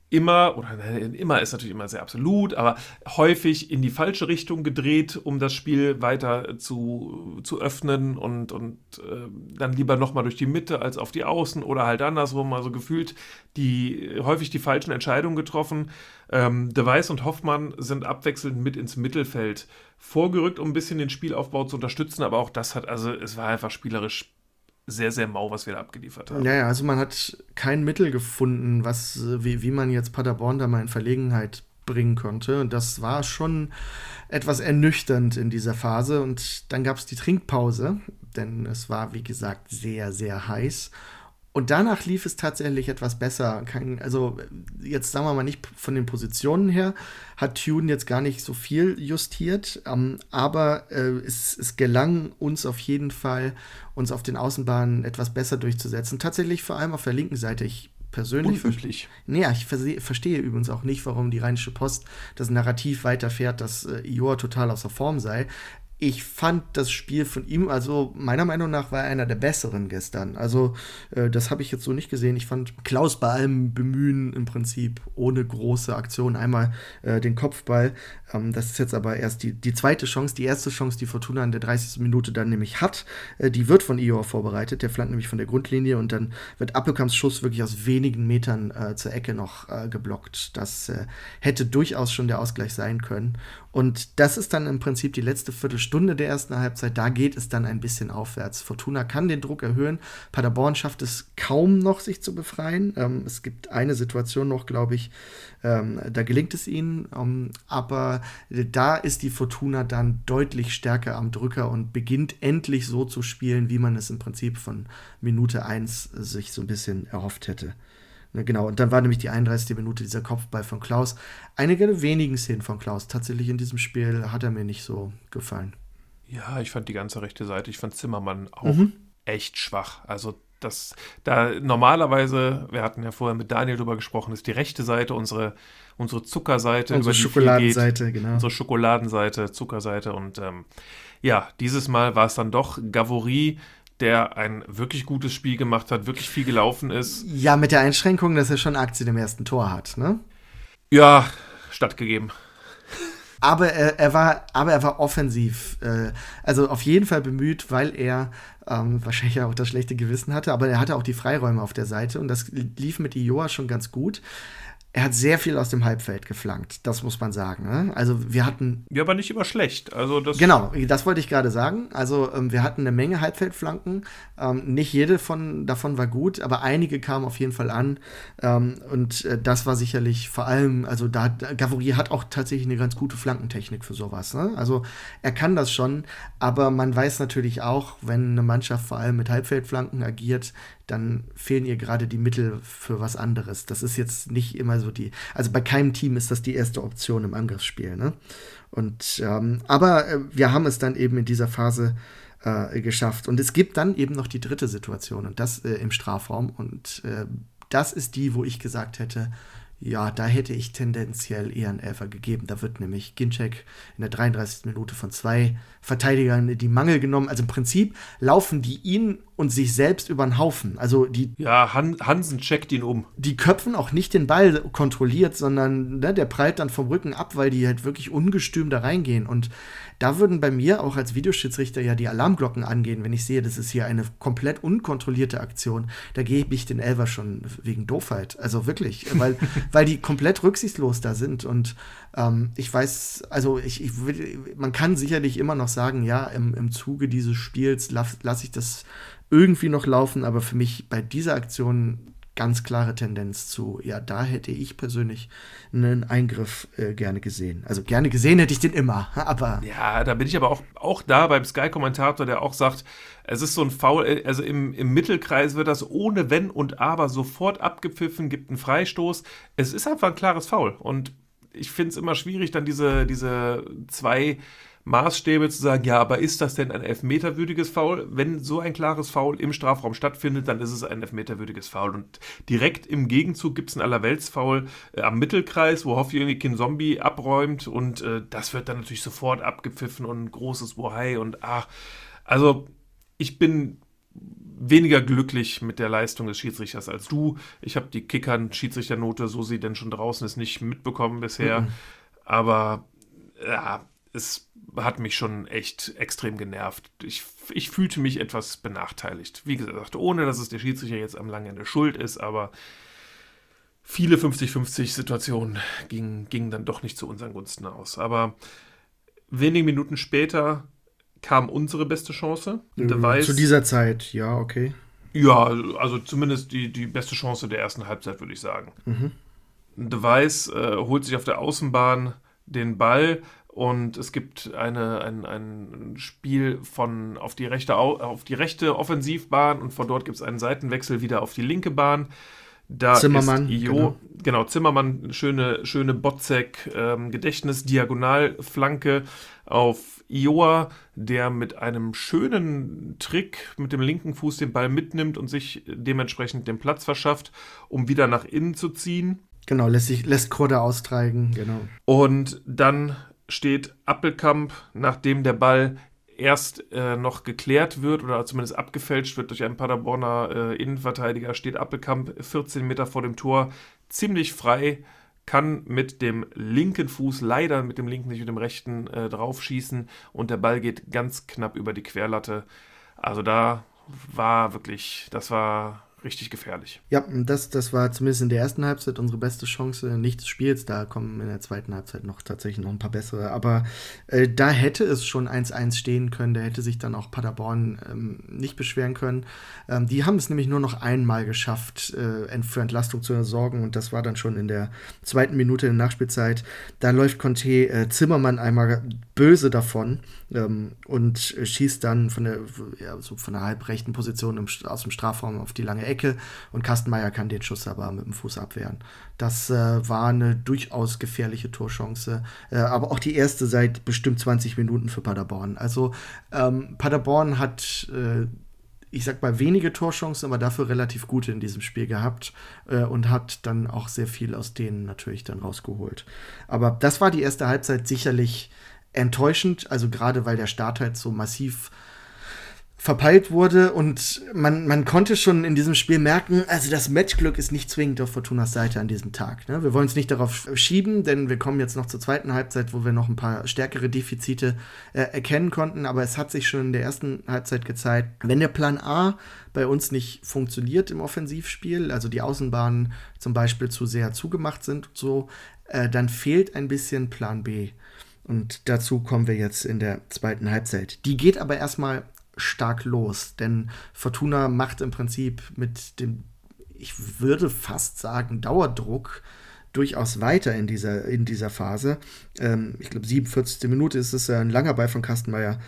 immer, oder immer ist natürlich immer sehr absolut, aber häufig in die falsche Richtung gedreht, um das Spiel weiter zu, zu öffnen und, und äh, dann lieber nochmal durch die Mitte als auf die Außen oder halt andersrum. Also gefühlt die häufig die falschen Entscheidungen getroffen. Ähm, De Weiß und Hoffmann sind abwechselnd mit ins Mittelfeld vorgerückt, um ein bisschen den Spielaufbau zu unterstützen, aber auch das hat, also es war einfach spielerisch sehr, sehr mau, was wir da abgeliefert haben. Ja, ja, also man hat kein Mittel gefunden, was, wie, wie man jetzt Paderborn da mal in Verlegenheit bringen konnte. Und das war schon etwas ernüchternd in dieser Phase. Und dann gab es die Trinkpause, denn es war, wie gesagt, sehr, sehr heiß. Und danach lief es tatsächlich etwas besser. also jetzt sagen wir mal nicht von den Positionen her, hat Tune jetzt gar nicht so viel justiert, ähm, aber äh, es, es, gelang uns auf jeden Fall, uns auf den Außenbahnen etwas besser durchzusetzen. Tatsächlich vor allem auf der linken Seite. Ich persönlich. Unüblich. Naja, ich verstehe übrigens auch nicht, warum die Rheinische Post das Narrativ weiterfährt, dass äh, Ior total außer Form sei ich fand das Spiel von ihm, also meiner Meinung nach war er einer der besseren gestern. Also äh, das habe ich jetzt so nicht gesehen. Ich fand Klaus bei allem Bemühen im Prinzip ohne große Aktion einmal äh, den Kopfball. Ähm, das ist jetzt aber erst die, die zweite Chance. Die erste Chance, die Fortuna in der 30. Minute dann nämlich hat, äh, die wird von Ior vorbereitet. Der flankt nämlich von der Grundlinie und dann wird Appelkamps Schuss wirklich aus wenigen Metern äh, zur Ecke noch äh, geblockt. Das äh, hätte durchaus schon der Ausgleich sein können. Und das ist dann im Prinzip die letzte Viertelstunde der ersten Halbzeit. Da geht es dann ein bisschen aufwärts. Fortuna kann den Druck erhöhen. Paderborn schafft es kaum noch, sich zu befreien. Ähm, es gibt eine Situation noch, glaube ich, ähm, da gelingt es ihnen. Ähm, aber da ist die Fortuna dann deutlich stärker am Drücker und beginnt endlich so zu spielen, wie man es im Prinzip von Minute 1 sich so ein bisschen erhofft hätte. Ne, genau, und dann war nämlich die 31. Minute dieser Kopfball von Klaus. Einige der wenigen Szenen von Klaus tatsächlich in diesem Spiel hat er mir nicht so gefallen. Ja, ich fand die ganze rechte Seite, ich fand Zimmermann auch mhm. echt schwach. Also das, da normalerweise, wir hatten ja vorher mit Daniel drüber gesprochen, ist die rechte Seite unsere, unsere Zuckerseite. Unsere Schokoladenseite, geht, genau. Unsere Schokoladenseite, Zuckerseite. Und ähm, ja, dieses Mal war es dann doch Gavory, der ein wirklich gutes Spiel gemacht hat, wirklich viel gelaufen ist. Ja, mit der Einschränkung, dass er schon Aktien im ersten Tor hat, ne? Ja, stattgegeben. Aber er, er war, aber er war offensiv, äh, also auf jeden Fall bemüht, weil er ähm, wahrscheinlich auch das schlechte Gewissen hatte, aber er hatte auch die Freiräume auf der Seite und das lief mit Ioa schon ganz gut er hat sehr viel aus dem Halbfeld geflankt, das muss man sagen. Ne? Also wir hatten. Ja, aber nicht immer schlecht. Also das genau, das wollte ich gerade sagen. Also ähm, wir hatten eine Menge Halbfeldflanken. Ähm, nicht jede von, davon war gut, aber einige kamen auf jeden Fall an. Ähm, und äh, das war sicherlich vor allem, also da Gavorier hat auch tatsächlich eine ganz gute Flankentechnik für sowas. Ne? Also er kann das schon, aber man weiß natürlich auch, wenn eine Mannschaft vor allem mit Halbfeldflanken agiert, dann fehlen ihr gerade die Mittel für was anderes. Das ist jetzt nicht immer so die, also bei keinem Team ist das die erste Option im Angriffsspiel. Ne? Und ähm, aber äh, wir haben es dann eben in dieser Phase äh, geschafft. Und es gibt dann eben noch die dritte Situation und das äh, im Strafraum. Und äh, das ist die, wo ich gesagt hätte, ja, da hätte ich tendenziell eher einen Elfer gegeben. Da wird nämlich Ginczek in der 33. Minute von zwei Verteidigern die Mangel genommen. Also im Prinzip laufen die ihn und sich selbst über den Haufen. Also die. Ja, Han Hansen checkt ihn um. Die köpfen auch nicht den Ball kontrolliert, sondern ne, der prallt dann vom Rücken ab, weil die halt wirklich ungestüm da reingehen. Und da würden bei mir auch als Videoschiedsrichter ja die Alarmglocken angehen, wenn ich sehe, das ist hier eine komplett unkontrollierte Aktion. Da gebe ich den Elver schon wegen Doofheit. Also wirklich, weil, [LAUGHS] weil die komplett rücksichtslos da sind. Und ähm, ich weiß, also ich, ich man kann sicherlich immer noch sagen, ja, im, im Zuge dieses Spiels lasse lass ich das irgendwie noch laufen, aber für mich bei dieser Aktion ganz klare Tendenz zu, ja, da hätte ich persönlich einen Eingriff äh, gerne gesehen. Also gerne gesehen hätte ich den immer, [LAUGHS] aber. Ja, da bin ich aber auch, auch da beim Sky-Kommentator, der auch sagt, es ist so ein Foul, äh, also im, im Mittelkreis wird das ohne Wenn und Aber sofort abgepfiffen, gibt einen Freistoß. Es ist einfach ein klares Foul und ich finde es immer schwierig, dann diese, diese zwei Maßstäbe zu sagen, ja, aber ist das denn ein elfmeterwürdiges Foul? Wenn so ein klares Foul im Strafraum stattfindet, dann ist es ein elfmeterwürdiges Foul. Und direkt im Gegenzug gibt es ein Allerweltsfoul äh, am Mittelkreis, wo Hoffjörg Zombie abräumt und äh, das wird dann natürlich sofort abgepfiffen und ein großes Bohai und ach, also ich bin weniger glücklich mit der Leistung des Schiedsrichters als du. Ich habe die Kickern-Schiedsrichternote, so sie denn schon draußen ist, nicht mitbekommen bisher. Mhm. Aber ja, es hat mich schon echt extrem genervt. Ich, ich fühlte mich etwas benachteiligt. Wie gesagt, ohne dass es der Schiedsrichter jetzt am langen Ende schuld ist, aber viele 50-50 Situationen gingen, gingen dann doch nicht zu unseren Gunsten aus. Aber wenige Minuten später kam unsere beste Chance. Device, Zu dieser Zeit, ja, okay. Ja, also zumindest die, die beste Chance der ersten Halbzeit, würde ich sagen. Mhm. Device äh, holt sich auf der Außenbahn den Ball und es gibt eine, ein, ein Spiel von auf die, rechte, auf die rechte Offensivbahn und von dort gibt es einen Seitenwechsel wieder auf die linke Bahn. Da Zimmermann. Ist Io, genau. genau. Zimmermann, schöne, schöne Botzek, ähm, Gedächtnis, Diagonalflanke auf Ioa, der mit einem schönen Trick mit dem linken Fuß den Ball mitnimmt und sich dementsprechend den Platz verschafft, um wieder nach innen zu ziehen. Genau, lässt, sich, lässt Krode austreiben, genau. Und dann steht Appelkamp, nachdem der Ball erst äh, noch geklärt wird oder zumindest abgefälscht wird durch einen Paderborner äh, Innenverteidiger, steht Appelkamp 14 Meter vor dem Tor ziemlich frei, kann mit dem linken Fuß, leider mit dem linken, nicht mit dem rechten, äh, draufschießen und der Ball geht ganz knapp über die Querlatte. Also da war wirklich, das war richtig gefährlich. Ja, das, das war zumindest in der ersten Halbzeit unsere beste Chance, nicht des Spiels. Da kommen in der zweiten Halbzeit noch tatsächlich noch ein paar bessere. Aber äh, da hätte es schon 1-1 stehen können. Da hätte sich dann auch Paderborn ähm, nicht beschweren können. Ähm, die haben es nämlich nur noch einmal geschafft, äh, für Entlastung zu sorgen. Und das war dann schon in der zweiten Minute der Nachspielzeit. Da läuft Conte äh, Zimmermann einmal böse davon ähm, und schießt dann von der, ja, so von der halbrechten Position im, aus dem Strafraum auf die lange Ecke und Kastenmeier kann den Schuss aber mit dem Fuß abwehren. Das äh, war eine durchaus gefährliche Torchance, äh, aber auch die erste seit bestimmt 20 Minuten für Paderborn. Also ähm, Paderborn hat äh, ich sag mal, wenige Torchancen, aber dafür relativ gute in diesem Spiel gehabt äh, und hat dann auch sehr viel aus denen natürlich dann rausgeholt. Aber das war die erste Halbzeit sicherlich enttäuschend, also gerade weil der Start halt so massiv verpeilt wurde und man, man konnte schon in diesem Spiel merken, also das Matchglück ist nicht zwingend auf Fortunas Seite an diesem Tag. Ne? Wir wollen es nicht darauf schieben, denn wir kommen jetzt noch zur zweiten Halbzeit, wo wir noch ein paar stärkere Defizite äh, erkennen konnten, aber es hat sich schon in der ersten Halbzeit gezeigt, wenn der Plan A bei uns nicht funktioniert im Offensivspiel, also die Außenbahnen zum Beispiel zu sehr zugemacht sind und so, äh, dann fehlt ein bisschen Plan B. Und dazu kommen wir jetzt in der zweiten Halbzeit. Die geht aber erstmal stark los, denn Fortuna macht im Prinzip mit dem, ich würde fast sagen, Dauerdruck durchaus weiter in dieser, in dieser Phase. Ähm, ich glaube, 47. Minute ist es ein langer Ball von Kastenmeier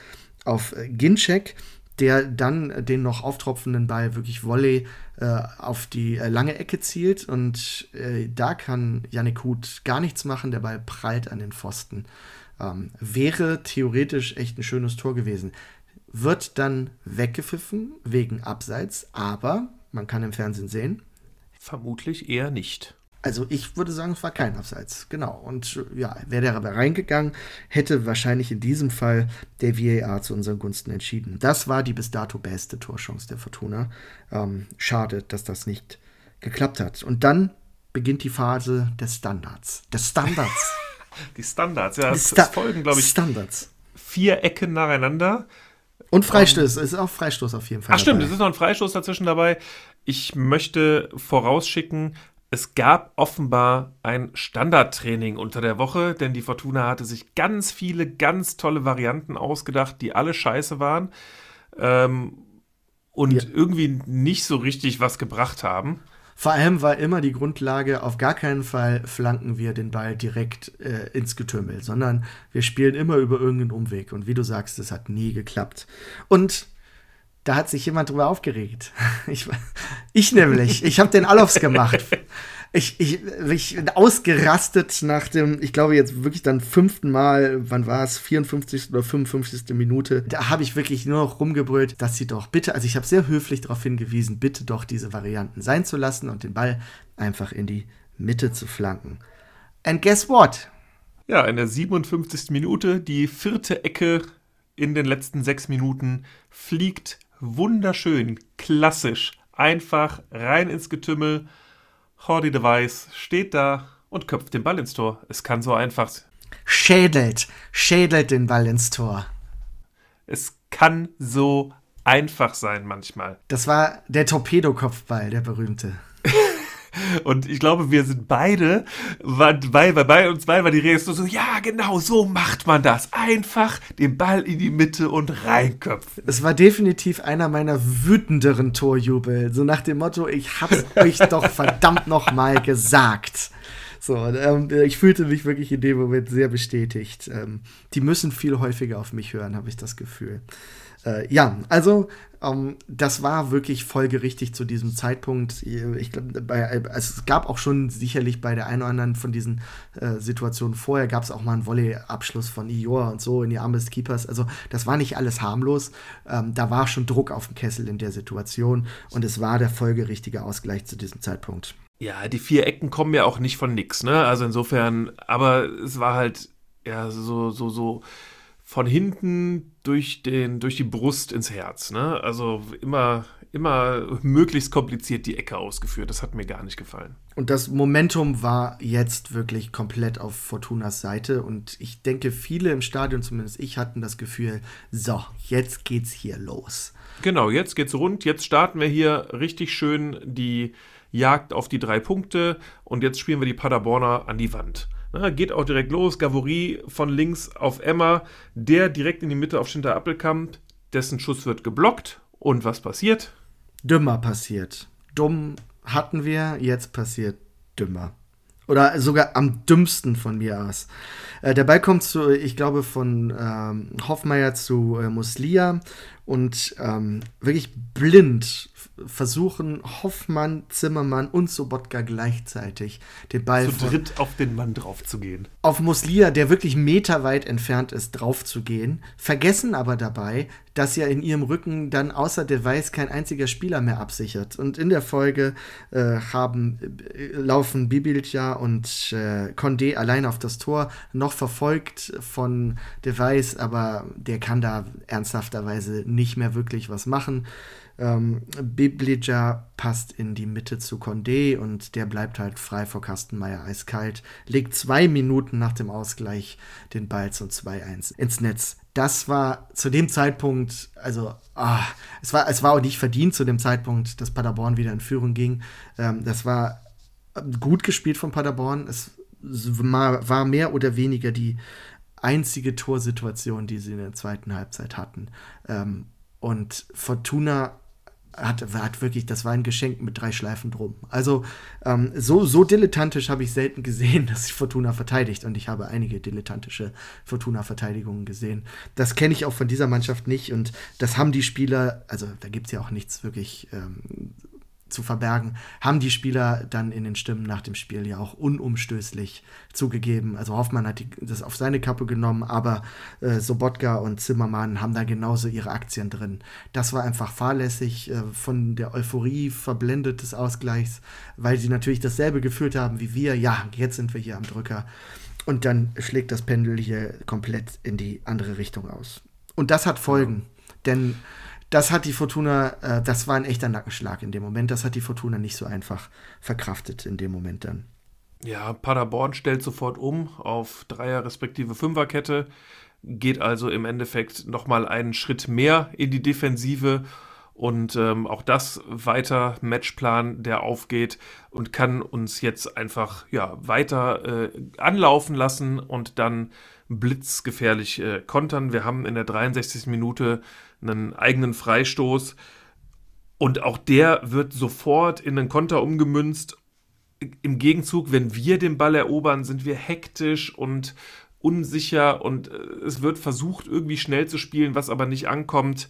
auf äh, Ginczek, der dann den noch auftropfenden Ball wirklich Volley äh, auf die äh, lange Ecke zielt und äh, da kann Yannick Huth gar nichts machen, der Ball prallt an den Pfosten. Ähm, wäre theoretisch echt ein schönes Tor gewesen. Wird dann weggepfiffen wegen Abseits, aber man kann im Fernsehen sehen. Vermutlich eher nicht. Also ich würde sagen, es war kein Abseits, genau. Und ja, wäre der aber reingegangen, hätte wahrscheinlich in diesem Fall der VAR zu unseren Gunsten entschieden. Das war die bis dato beste Torchance der Fortuna. Ähm, schade, dass das nicht geklappt hat. Und dann beginnt die Phase des Standards. Des Standards. [LAUGHS] Die Standards, ja. Es, Sta folgen, glaube ich, Standards. vier Ecken nacheinander. Und Freistoß, um, ist auch Freistoß auf jeden Fall. Ach stimmt, es ist noch ein Freistoß dazwischen dabei. Ich möchte vorausschicken, es gab offenbar ein Standardtraining unter der Woche, denn die Fortuna hatte sich ganz viele, ganz tolle Varianten ausgedacht, die alle scheiße waren ähm, und ja. irgendwie nicht so richtig was gebracht haben. Vor allem war immer die Grundlage, auf gar keinen Fall flanken wir den Ball direkt äh, ins Getümmel, sondern wir spielen immer über irgendeinen Umweg. Und wie du sagst, es hat nie geklappt. Und da hat sich jemand drüber aufgeregt. [LAUGHS] Ich, ich nämlich. Ich habe den Alofs gemacht [LAUGHS] ich, ich, ich bin ausgerastet nach dem, ich glaube jetzt wirklich dann fünften Mal, wann war es, 54. oder 55. Minute. Da habe ich wirklich nur noch rumgebrüllt, dass sie doch bitte, also ich habe sehr höflich darauf hingewiesen, bitte doch diese Varianten sein zu lassen und den Ball einfach in die Mitte zu flanken. And guess what? Ja, in der 57. Minute, die vierte Ecke in den letzten sechs Minuten, fliegt wunderschön, klassisch, einfach rein ins Getümmel. Hordy Device steht da und köpft den Ball ins Tor. Es kann so einfach. Schädelt, schädelt den Ball ins Tor. Es kann so einfach sein manchmal. Das war der Torpedokopfball, der berühmte. Und ich glaube, wir sind beide, bei, bei, bei uns beiden war die Rede so, ja, genau, so macht man das. Einfach den Ball in die Mitte und reinköpfen. Es war definitiv einer meiner wütenderen Torjubel. So nach dem Motto, ich hab's [LAUGHS] euch doch verdammt nochmal gesagt. So, ähm, ich fühlte mich wirklich in dem Moment sehr bestätigt. Ähm, die müssen viel häufiger auf mich hören, habe ich das Gefühl. Äh, ja, also ähm, das war wirklich folgerichtig zu diesem Zeitpunkt. Ich glaube, es gab auch schon sicherlich bei der einen oder anderen von diesen äh, Situationen vorher gab es auch mal einen Volley-Abschluss von Ior und so in die Arme des Keepers. Also das war nicht alles harmlos. Ähm, da war schon Druck auf dem Kessel in der Situation und es war der folgerichtige Ausgleich zu diesem Zeitpunkt. Ja, die vier Ecken kommen ja auch nicht von nix, ne? Also insofern, aber es war halt ja so so so von hinten durch, den, durch die Brust ins Herz. Ne? Also immer, immer möglichst kompliziert die Ecke ausgeführt. Das hat mir gar nicht gefallen. Und das Momentum war jetzt wirklich komplett auf Fortunas Seite. Und ich denke, viele im Stadion, zumindest ich, hatten das Gefühl, so, jetzt geht's hier los. Genau, jetzt geht's rund. Jetzt starten wir hier richtig schön die Jagd auf die drei Punkte. Und jetzt spielen wir die Paderborner an die Wand. Na, geht auch direkt los. Gavory von links auf Emma, der direkt in die Mitte auf Schinter Appelkamp. Dessen Schuss wird geblockt. Und was passiert? Dümmer passiert. Dumm hatten wir, jetzt passiert dümmer. Oder sogar am dümmsten von mir aus. Äh, der Ball kommt zu, ich glaube, von ähm, Hoffmeier zu äh, Muslia und ähm, wirklich blind versuchen Hoffmann, Zimmermann und Sobotka gleichzeitig den Ball zu dritt auf den Mann drauf zu gehen. Auf Muslia, der wirklich meterweit entfernt ist, drauf zu gehen, vergessen aber dabei, dass ja in ihrem Rücken dann außer Device kein einziger Spieler mehr absichert. Und in der Folge äh, haben, äh, laufen Bibilja und äh, Condé allein auf das Tor, noch verfolgt von Device, aber der kann da ernsthafterweise nicht mehr wirklich was machen. Ähm, Biblija passt in die Mitte zu Condé und der bleibt halt frei vor Kastenmeier eiskalt. Legt zwei Minuten nach dem Ausgleich den Ball zum 2-1 ins Netz. Das war zu dem Zeitpunkt, also ah, es, war, es war auch nicht verdient zu dem Zeitpunkt, dass Paderborn wieder in Führung ging. Ähm, das war gut gespielt von Paderborn. Es war mehr oder weniger die einzige Torsituation, die sie in der zweiten Halbzeit hatten. Ähm, und Fortuna hat, hat wirklich, das war ein Geschenk mit drei Schleifen drum. Also ähm, so, so dilettantisch habe ich selten gesehen, [LAUGHS] dass sich Fortuna verteidigt. Und ich habe einige dilettantische Fortuna-Verteidigungen gesehen. Das kenne ich auch von dieser Mannschaft nicht. Und das haben die Spieler, also da gibt es ja auch nichts wirklich ähm, zu verbergen, haben die Spieler dann in den Stimmen nach dem Spiel ja auch unumstößlich zugegeben. Also Hoffmann hat die, das auf seine Kappe genommen, aber äh, Sobotka und Zimmermann haben da genauso ihre Aktien drin. Das war einfach fahrlässig, äh, von der Euphorie verblendet des Ausgleichs, weil sie natürlich dasselbe gefühlt haben wie wir. Ja, jetzt sind wir hier am Drücker. Und dann schlägt das Pendel hier komplett in die andere Richtung aus. Und das hat Folgen, denn das hat die Fortuna, äh, das war ein echter Nackenschlag in dem Moment. Das hat die Fortuna nicht so einfach verkraftet in dem Moment dann. Ja, Paderborn stellt sofort um auf Dreier- respektive Fünferkette, geht also im Endeffekt nochmal einen Schritt mehr in die Defensive und ähm, auch das weiter Matchplan, der aufgeht und kann uns jetzt einfach ja, weiter äh, anlaufen lassen und dann blitzgefährlich äh, kontern. Wir haben in der 63. Minute einen eigenen Freistoß und auch der wird sofort in einen Konter umgemünzt. Im Gegenzug, wenn wir den Ball erobern, sind wir hektisch und unsicher und äh, es wird versucht, irgendwie schnell zu spielen, was aber nicht ankommt.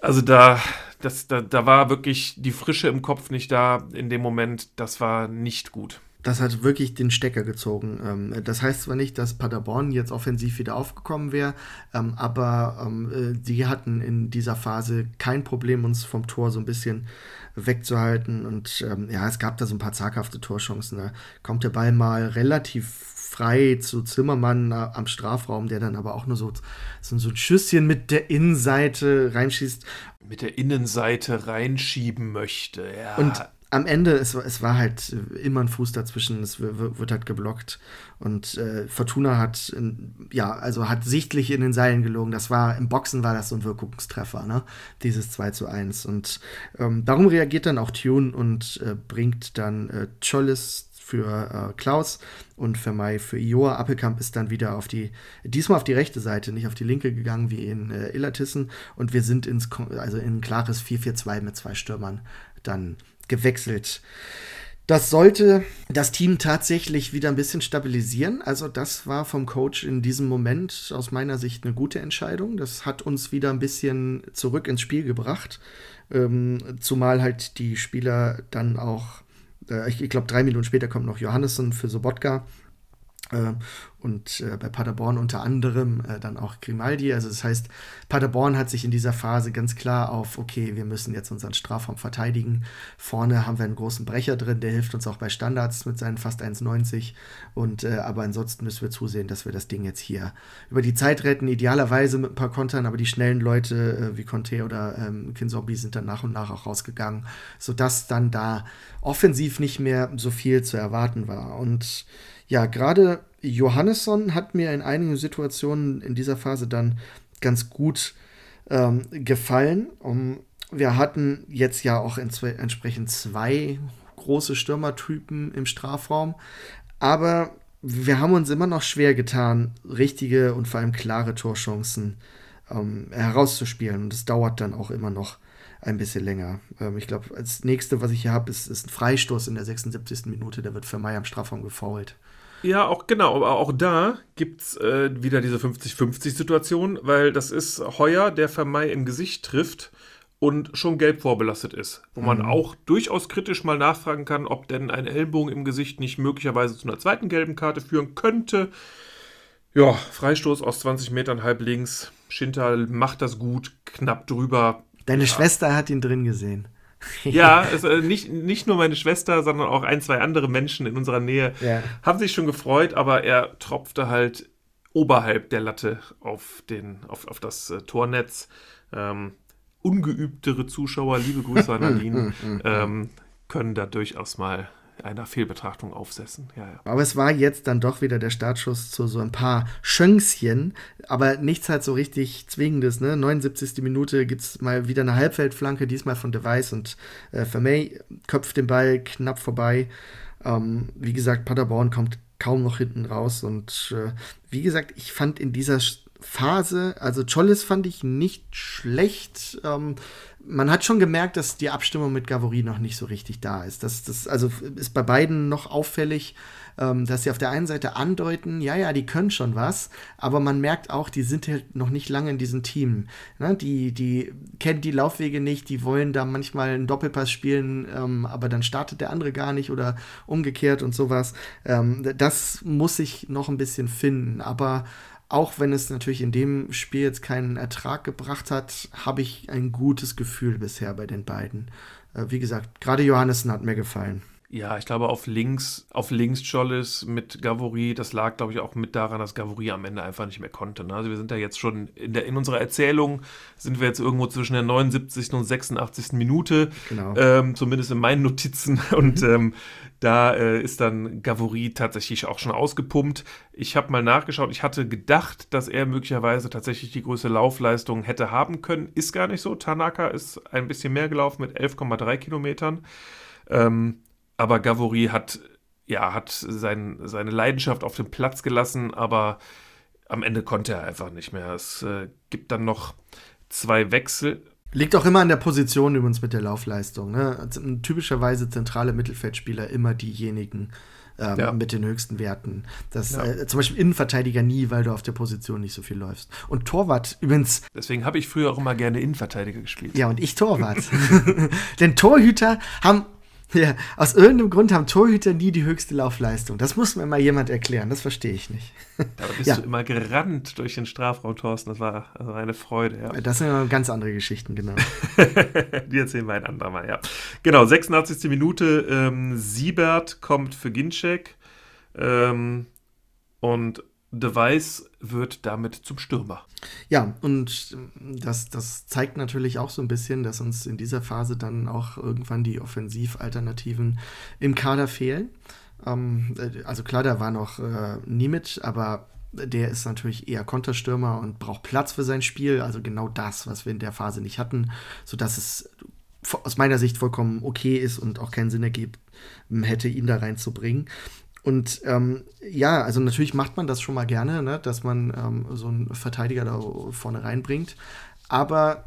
Also da, das, da, da war wirklich die Frische im Kopf nicht da in dem Moment. Das war nicht gut das hat wirklich den Stecker gezogen. Ähm, das heißt zwar nicht, dass Paderborn jetzt offensiv wieder aufgekommen wäre, ähm, aber ähm, äh, die hatten in dieser Phase kein Problem, uns vom Tor so ein bisschen wegzuhalten. Und ja, es gab da so ein paar zaghafte Torchancen. Da kommt der Ball mal relativ frei zu Zimmermann am Strafraum, der dann aber auch nur so, so, so ein Schüsschen mit der Innenseite reinschießt. Mit der Innenseite reinschieben möchte, ja. Und am Ende, es, es war halt immer ein Fuß dazwischen, es wird halt geblockt. Und äh, Fortuna hat, ja, also hat sichtlich in den Seilen gelogen. Das war, im Boxen war das so ein Wirkungstreffer, ne? Dieses 2 zu 1. Und ähm, darum reagiert dann auch Tune und äh, bringt dann äh, Chollis für äh, Klaus und für Mai für Ioa. Appelkamp ist dann wieder auf die, diesmal auf die rechte Seite, nicht auf die linke gegangen wie in äh, Illertissen. Und wir sind ins, also in ein klares 4-4-2 mit zwei Stürmern dann gewechselt. Das sollte das Team tatsächlich wieder ein bisschen stabilisieren. Also das war vom Coach in diesem Moment aus meiner Sicht eine gute Entscheidung. Das hat uns wieder ein bisschen zurück ins Spiel gebracht. Ähm, zumal halt die Spieler dann auch, äh, ich, ich glaube, drei Minuten später kommt noch Johannessen für Sobotka. Äh, und äh, bei Paderborn unter anderem äh, dann auch Grimaldi. Also das heißt, Paderborn hat sich in dieser Phase ganz klar auf, okay, wir müssen jetzt unseren Strafraum verteidigen. Vorne haben wir einen großen Brecher drin, der hilft uns auch bei Standards mit seinen fast 1,90. Und äh, aber ansonsten müssen wir zusehen, dass wir das Ding jetzt hier über die Zeit retten, idealerweise mit ein paar Kontern, aber die schnellen Leute äh, wie Conte oder ähm, Kinzombie sind dann nach und nach auch rausgegangen, sodass dann da offensiv nicht mehr so viel zu erwarten war. Und ja, gerade Johannesson hat mir in einigen Situationen in dieser Phase dann ganz gut ähm, gefallen. Um, wir hatten jetzt ja auch entsprechend zwei große Stürmertypen im Strafraum, aber wir haben uns immer noch schwer getan, richtige und vor allem klare Torchancen ähm, herauszuspielen. Und es dauert dann auch immer noch ein bisschen länger. Ähm, ich glaube, als nächste, was ich hier habe, ist, ist, ein Freistoß in der 76. Minute. Der wird für Mai am Strafraum gefault. Ja, auch genau, aber auch da gibt es äh, wieder diese 50-50-Situation, weil das ist Heuer, der Vermei im Gesicht trifft und schon gelb vorbelastet ist. Wo man mhm. auch durchaus kritisch mal nachfragen kann, ob denn ein Ellbogen im Gesicht nicht möglicherweise zu einer zweiten gelben Karte führen könnte. Ja, Freistoß aus 20 Metern halb links. Schinter macht das gut, knapp drüber. Deine ja. Schwester hat ihn drin gesehen. Ja, [LAUGHS] es, äh, nicht, nicht nur meine Schwester, sondern auch ein, zwei andere Menschen in unserer Nähe ja. haben sich schon gefreut, aber er tropfte halt oberhalb der Latte auf, den, auf, auf das äh, Tornetz. Ähm, ungeübtere Zuschauer, liebe Grüße an Nadine, [LAUGHS] ähm, können da durchaus mal einer Fehlbetrachtung aufsetzen. Ja, ja. Aber es war jetzt dann doch wieder der Startschuss zu so ein paar Schönkschen, aber nichts halt so richtig Zwingendes. Ne? 79. Minute gibt es mal wieder eine Halbfeldflanke, diesmal von Device und äh, Vermey köpft den Ball knapp vorbei. Ähm, wie gesagt, Paderborn kommt kaum noch hinten raus und äh, wie gesagt, ich fand in dieser Phase, also Chollis fand ich nicht schlecht. Ähm, man hat schon gemerkt, dass die Abstimmung mit Gavory noch nicht so richtig da ist. Das, das also ist bei beiden noch auffällig, ähm, dass sie auf der einen Seite andeuten, ja, ja, die können schon was, aber man merkt auch, die sind halt noch nicht lange in diesem Team. Ne? Die, die kennen die Laufwege nicht, die wollen da manchmal einen Doppelpass spielen, ähm, aber dann startet der andere gar nicht oder umgekehrt und sowas. Ähm, das muss ich noch ein bisschen finden, aber auch wenn es natürlich in dem Spiel jetzt keinen Ertrag gebracht hat, habe ich ein gutes Gefühl bisher bei den beiden. Äh, wie gesagt, gerade Johannessen hat mir gefallen. Ja, ich glaube auf links, auf links Jollis mit Gavory, das lag, glaube ich, auch mit daran, dass Gavory am Ende einfach nicht mehr konnte. Ne? Also wir sind da jetzt schon in, der, in unserer Erzählung sind wir jetzt irgendwo zwischen der 79. und 86. Minute, genau. ähm, zumindest in meinen Notizen. [LAUGHS] Und mhm. ähm, da äh, ist dann Gavory tatsächlich auch schon ausgepumpt. Ich habe mal nachgeschaut, ich hatte gedacht, dass er möglicherweise tatsächlich die größte Laufleistung hätte haben können. Ist gar nicht so. Tanaka ist ein bisschen mehr gelaufen mit 11,3 Kilometern. Ähm, aber Gavory hat, ja, hat sein, seine Leidenschaft auf den Platz gelassen, aber am Ende konnte er einfach nicht mehr. Es äh, gibt dann noch zwei Wechsel. Liegt auch immer an der Position übrigens mit der Laufleistung. Ne? Typischerweise zentrale Mittelfeldspieler immer diejenigen ähm, ja. mit den höchsten Werten. Das, ja. äh, zum Beispiel Innenverteidiger nie, weil du auf der Position nicht so viel läufst. Und Torwart übrigens. Deswegen habe ich früher auch immer gerne Innenverteidiger gespielt. Ja, und ich Torwart. [LAUGHS] Denn Torhüter haben [LAUGHS] Ja, aus irgendeinem Grund haben Torhüter nie die höchste Laufleistung. Das muss mir mal jemand erklären, das verstehe ich nicht. Da bist ja. du immer gerannt durch den Strafraum, Thorsten. Das war also eine Freude, ja. Das sind ganz andere Geschichten, genau. [LAUGHS] die erzählen wir ein andermal, ja. Genau, 86. Minute. Ähm, Siebert kommt für Ginczek. Ähm, und Device wird damit zum Stürmer. Ja, und das, das zeigt natürlich auch so ein bisschen, dass uns in dieser Phase dann auch irgendwann die Offensivalternativen im Kader fehlen. Ähm, also klar, da war noch äh, Niemic, aber der ist natürlich eher Konterstürmer und braucht Platz für sein Spiel. Also genau das, was wir in der Phase nicht hatten, sodass es aus meiner Sicht vollkommen okay ist und auch keinen Sinn ergibt, hätte ihn da reinzubringen. Und ähm, ja, also natürlich macht man das schon mal gerne, ne, dass man ähm, so einen Verteidiger da vorne reinbringt. Aber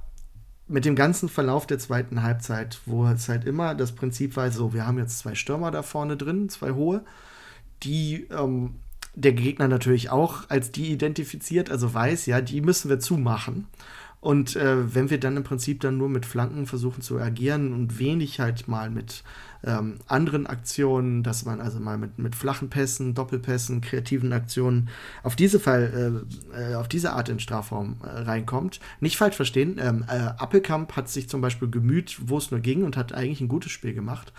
mit dem ganzen Verlauf der zweiten Halbzeit, wo es halt immer das Prinzip war, so, wir haben jetzt zwei Stürmer da vorne drin, zwei hohe, die ähm, der Gegner natürlich auch als die identifiziert, also weiß, ja, die müssen wir zumachen. Und äh, wenn wir dann im Prinzip dann nur mit Flanken versuchen zu agieren und wenig halt mal mit ähm, anderen Aktionen, dass man also mal mit, mit flachen Pässen, Doppelpässen, kreativen Aktionen auf diese Fall, äh, äh, auf diese Art in Strafraum äh, reinkommt. Nicht falsch verstehen, ähm, äh, Appelkamp hat sich zum Beispiel gemüht, wo es nur ging und hat eigentlich ein gutes Spiel gemacht.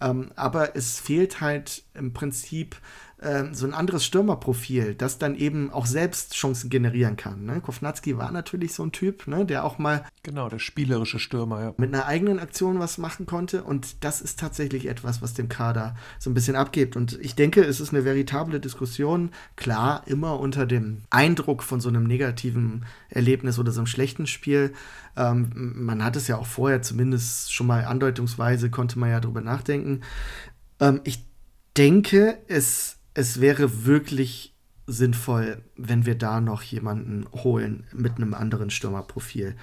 Ähm, aber es fehlt halt im Prinzip ähm, so ein anderes Stürmerprofil, das dann eben auch selbst Chancen generieren kann. Ne? Kovnatski war natürlich so ein Typ, ne, der auch mal. Genau, der spielerische Stürmer, ja. Mit einer eigenen Aktion was machen konnte. Und das ist tatsächlich etwas, was dem Kader so ein bisschen abgibt. Und ich denke, es ist eine veritable Diskussion. Klar, immer unter dem Eindruck von so einem negativen Erlebnis oder so einem schlechten Spiel. Ähm, man hat es ja auch vorher zumindest schon mal andeutungsweise, konnte man ja drüber nachdenken. Ähm, ich denke, es es wäre wirklich sinnvoll, wenn wir da noch jemanden holen mit einem anderen Stürmerprofil.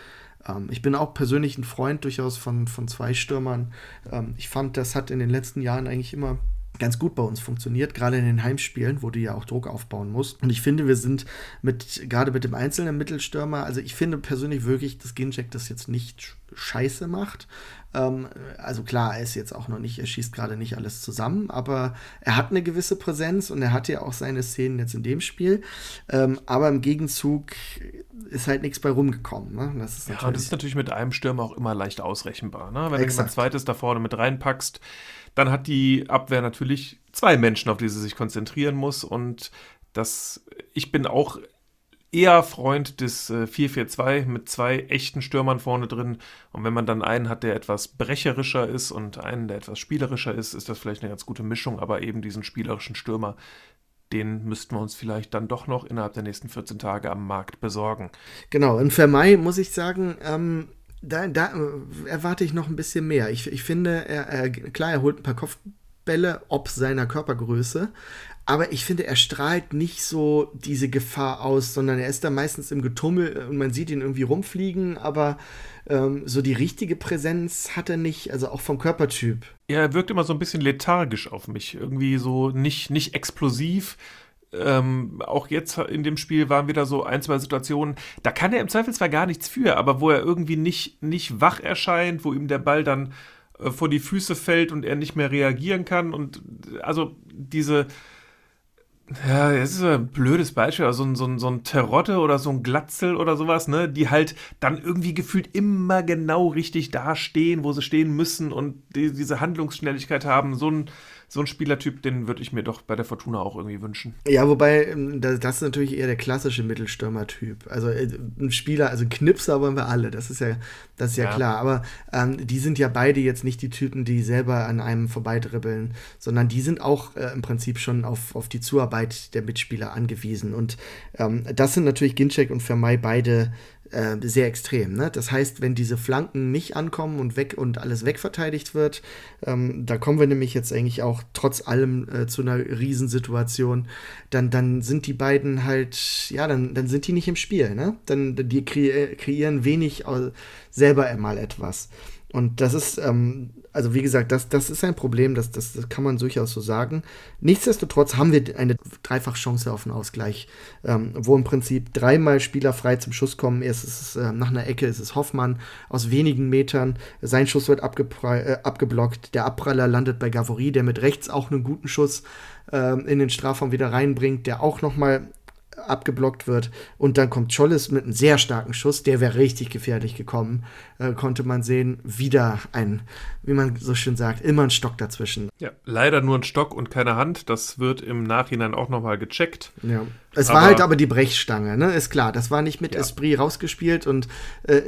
Ähm, ich bin auch persönlich ein Freund durchaus von, von zwei Stürmern. Ähm, ich fand, das hat in den letzten Jahren eigentlich immer ganz gut bei uns funktioniert, gerade in den Heimspielen, wo du ja auch Druck aufbauen musst. Und ich finde, wir sind mit, gerade mit dem einzelnen Mittelstürmer, also ich finde persönlich wirklich, dass Ginczek das jetzt nicht scheiße macht. Ähm, also klar, er ist jetzt auch noch nicht, er schießt gerade nicht alles zusammen, aber er hat eine gewisse Präsenz und er hat ja auch seine Szenen jetzt in dem Spiel. Ähm, aber im Gegenzug ist halt nichts bei rumgekommen. Ne? Das ist ja, das ist natürlich mit einem Stürmer auch immer leicht ausrechenbar. Ne? Wenn Exakt. du ein zweites da vorne mit reinpackst, dann hat die Abwehr natürlich zwei Menschen, auf die sie sich konzentrieren muss. Und das, ich bin auch eher Freund des äh, 4-4-2 mit zwei echten Stürmern vorne drin. Und wenn man dann einen hat, der etwas brecherischer ist und einen, der etwas spielerischer ist, ist das vielleicht eine ganz gute Mischung. Aber eben diesen spielerischen Stürmer, den müssten wir uns vielleicht dann doch noch innerhalb der nächsten 14 Tage am Markt besorgen. Genau, in Vermei muss ich sagen, ähm, da, da äh, erwarte ich noch ein bisschen mehr. Ich, ich finde, er, er, klar, er holt ein paar Kopfbälle ob seiner Körpergröße, aber ich finde, er strahlt nicht so diese Gefahr aus, sondern er ist da meistens im Getummel und man sieht ihn irgendwie rumfliegen, aber ähm, so die richtige Präsenz hat er nicht, also auch vom Körpertyp. Ja, er wirkt immer so ein bisschen lethargisch auf mich, irgendwie so nicht, nicht explosiv. Ähm, auch jetzt in dem Spiel waren wieder so ein, zwei Situationen, da kann er im Zweifelsfall gar nichts für, aber wo er irgendwie nicht, nicht wach erscheint, wo ihm der Ball dann äh, vor die Füße fällt und er nicht mehr reagieren kann. Und also diese, ja, das ist ein blödes Beispiel, also so ein, so, ein, so ein Terotte oder so ein Glatzel oder sowas, ne, die halt dann irgendwie gefühlt immer genau richtig dastehen, wo sie stehen müssen und die, diese Handlungsschnelligkeit haben. So ein, so ein Spielertyp, den würde ich mir doch bei der Fortuna auch irgendwie wünschen. Ja, wobei, ähm, das ist natürlich eher der klassische Mittelstürmer-Typ. Also äh, ein Spieler, also Knipser wollen wir alle, das ist ja, das ist ja, ja. klar. Aber ähm, die sind ja beide jetzt nicht die Typen, die selber an einem vorbeidribbeln, sondern die sind auch äh, im Prinzip schon auf, auf die Zuarbeit der Mitspieler angewiesen. Und ähm, das sind natürlich Ginczek und Vermey beide äh, sehr extrem. Ne? Das heißt, wenn diese Flanken nicht ankommen und weg und alles wegverteidigt wird, ähm, da kommen wir nämlich jetzt eigentlich auch trotz allem äh, zu einer Riesensituation, dann, dann sind die beiden halt, ja, dann, dann sind die nicht im Spiel. Ne? Dann die kre kreieren wenig selber mal etwas. Und das ist, ähm, also wie gesagt, das, das ist ein Problem, das, das, das kann man durchaus so sagen. Nichtsdestotrotz haben wir eine Dreifachchance auf einen Ausgleich, ähm, wo im Prinzip dreimal Spieler frei zum Schuss kommen. Erst ist es äh, nach einer Ecke, ist es Hoffmann aus wenigen Metern. Sein Schuss wird äh, abgeblockt. Der Abpraller landet bei Gavory, der mit rechts auch einen guten Schuss äh, in den Strafraum wieder reinbringt, der auch noch mal abgeblockt wird. Und dann kommt Chollis mit einem sehr starken Schuss, der wäre richtig gefährlich gekommen. Äh, konnte man sehen, wieder ein, wie man so schön sagt, immer ein Stock dazwischen. Ja, leider nur ein Stock und keine Hand. Das wird im Nachhinein auch nochmal gecheckt. Ja. Es aber, war halt aber die Brechstange, ne? Ist klar. Das war nicht mit ja. Esprit rausgespielt und äh,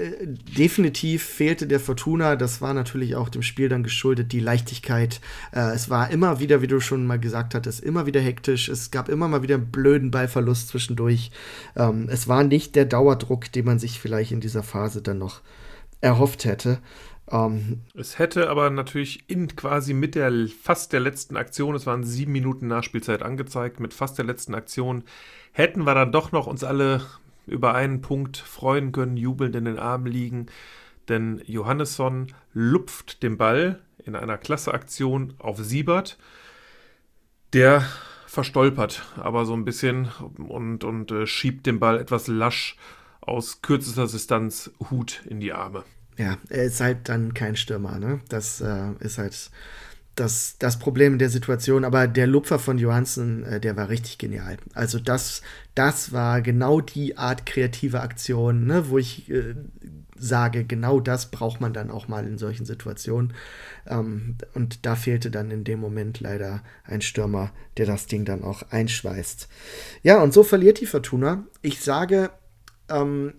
definitiv fehlte der Fortuna. Das war natürlich auch dem Spiel dann geschuldet, die Leichtigkeit. Äh, es war immer wieder, wie du schon mal gesagt hattest, immer wieder hektisch. Es gab immer mal wieder einen blöden Ballverlust zwischendurch. Ähm, es war nicht der Dauerdruck, den man sich vielleicht in dieser Phase dann noch erhofft hätte. Ähm, es hätte aber natürlich in quasi mit der fast der letzten Aktion, es waren sieben Minuten Nachspielzeit angezeigt, mit fast der letzten Aktion hätten wir dann doch noch uns alle über einen Punkt freuen können, jubelnd in den Armen liegen. Denn Johannesson lupft den Ball in einer klasse Aktion auf Siebert. Der verstolpert aber so ein bisschen und, und äh, schiebt den Ball etwas lasch aus kürzester Distanz Hut in die Arme. Ja, er ist halt dann kein Stürmer, ne? Das äh, ist halt das, das Problem der Situation. Aber der Lupfer von Johansen, äh, der war richtig genial. Also das, das war genau die Art kreative Aktion, ne, wo ich äh, sage, genau das braucht man dann auch mal in solchen Situationen. Ähm, und da fehlte dann in dem Moment leider ein Stürmer, der das Ding dann auch einschweißt. Ja, und so verliert die Fortuna. Ich sage, ähm,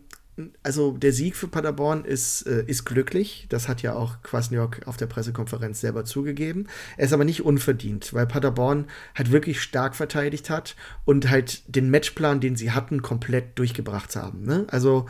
also der Sieg für Paderborn ist, äh, ist glücklich. Das hat ja auch Kwasniok auf der Pressekonferenz selber zugegeben. Er ist aber nicht unverdient, weil Paderborn halt wirklich stark verteidigt hat und halt den Matchplan, den sie hatten, komplett durchgebracht haben. Ne? Also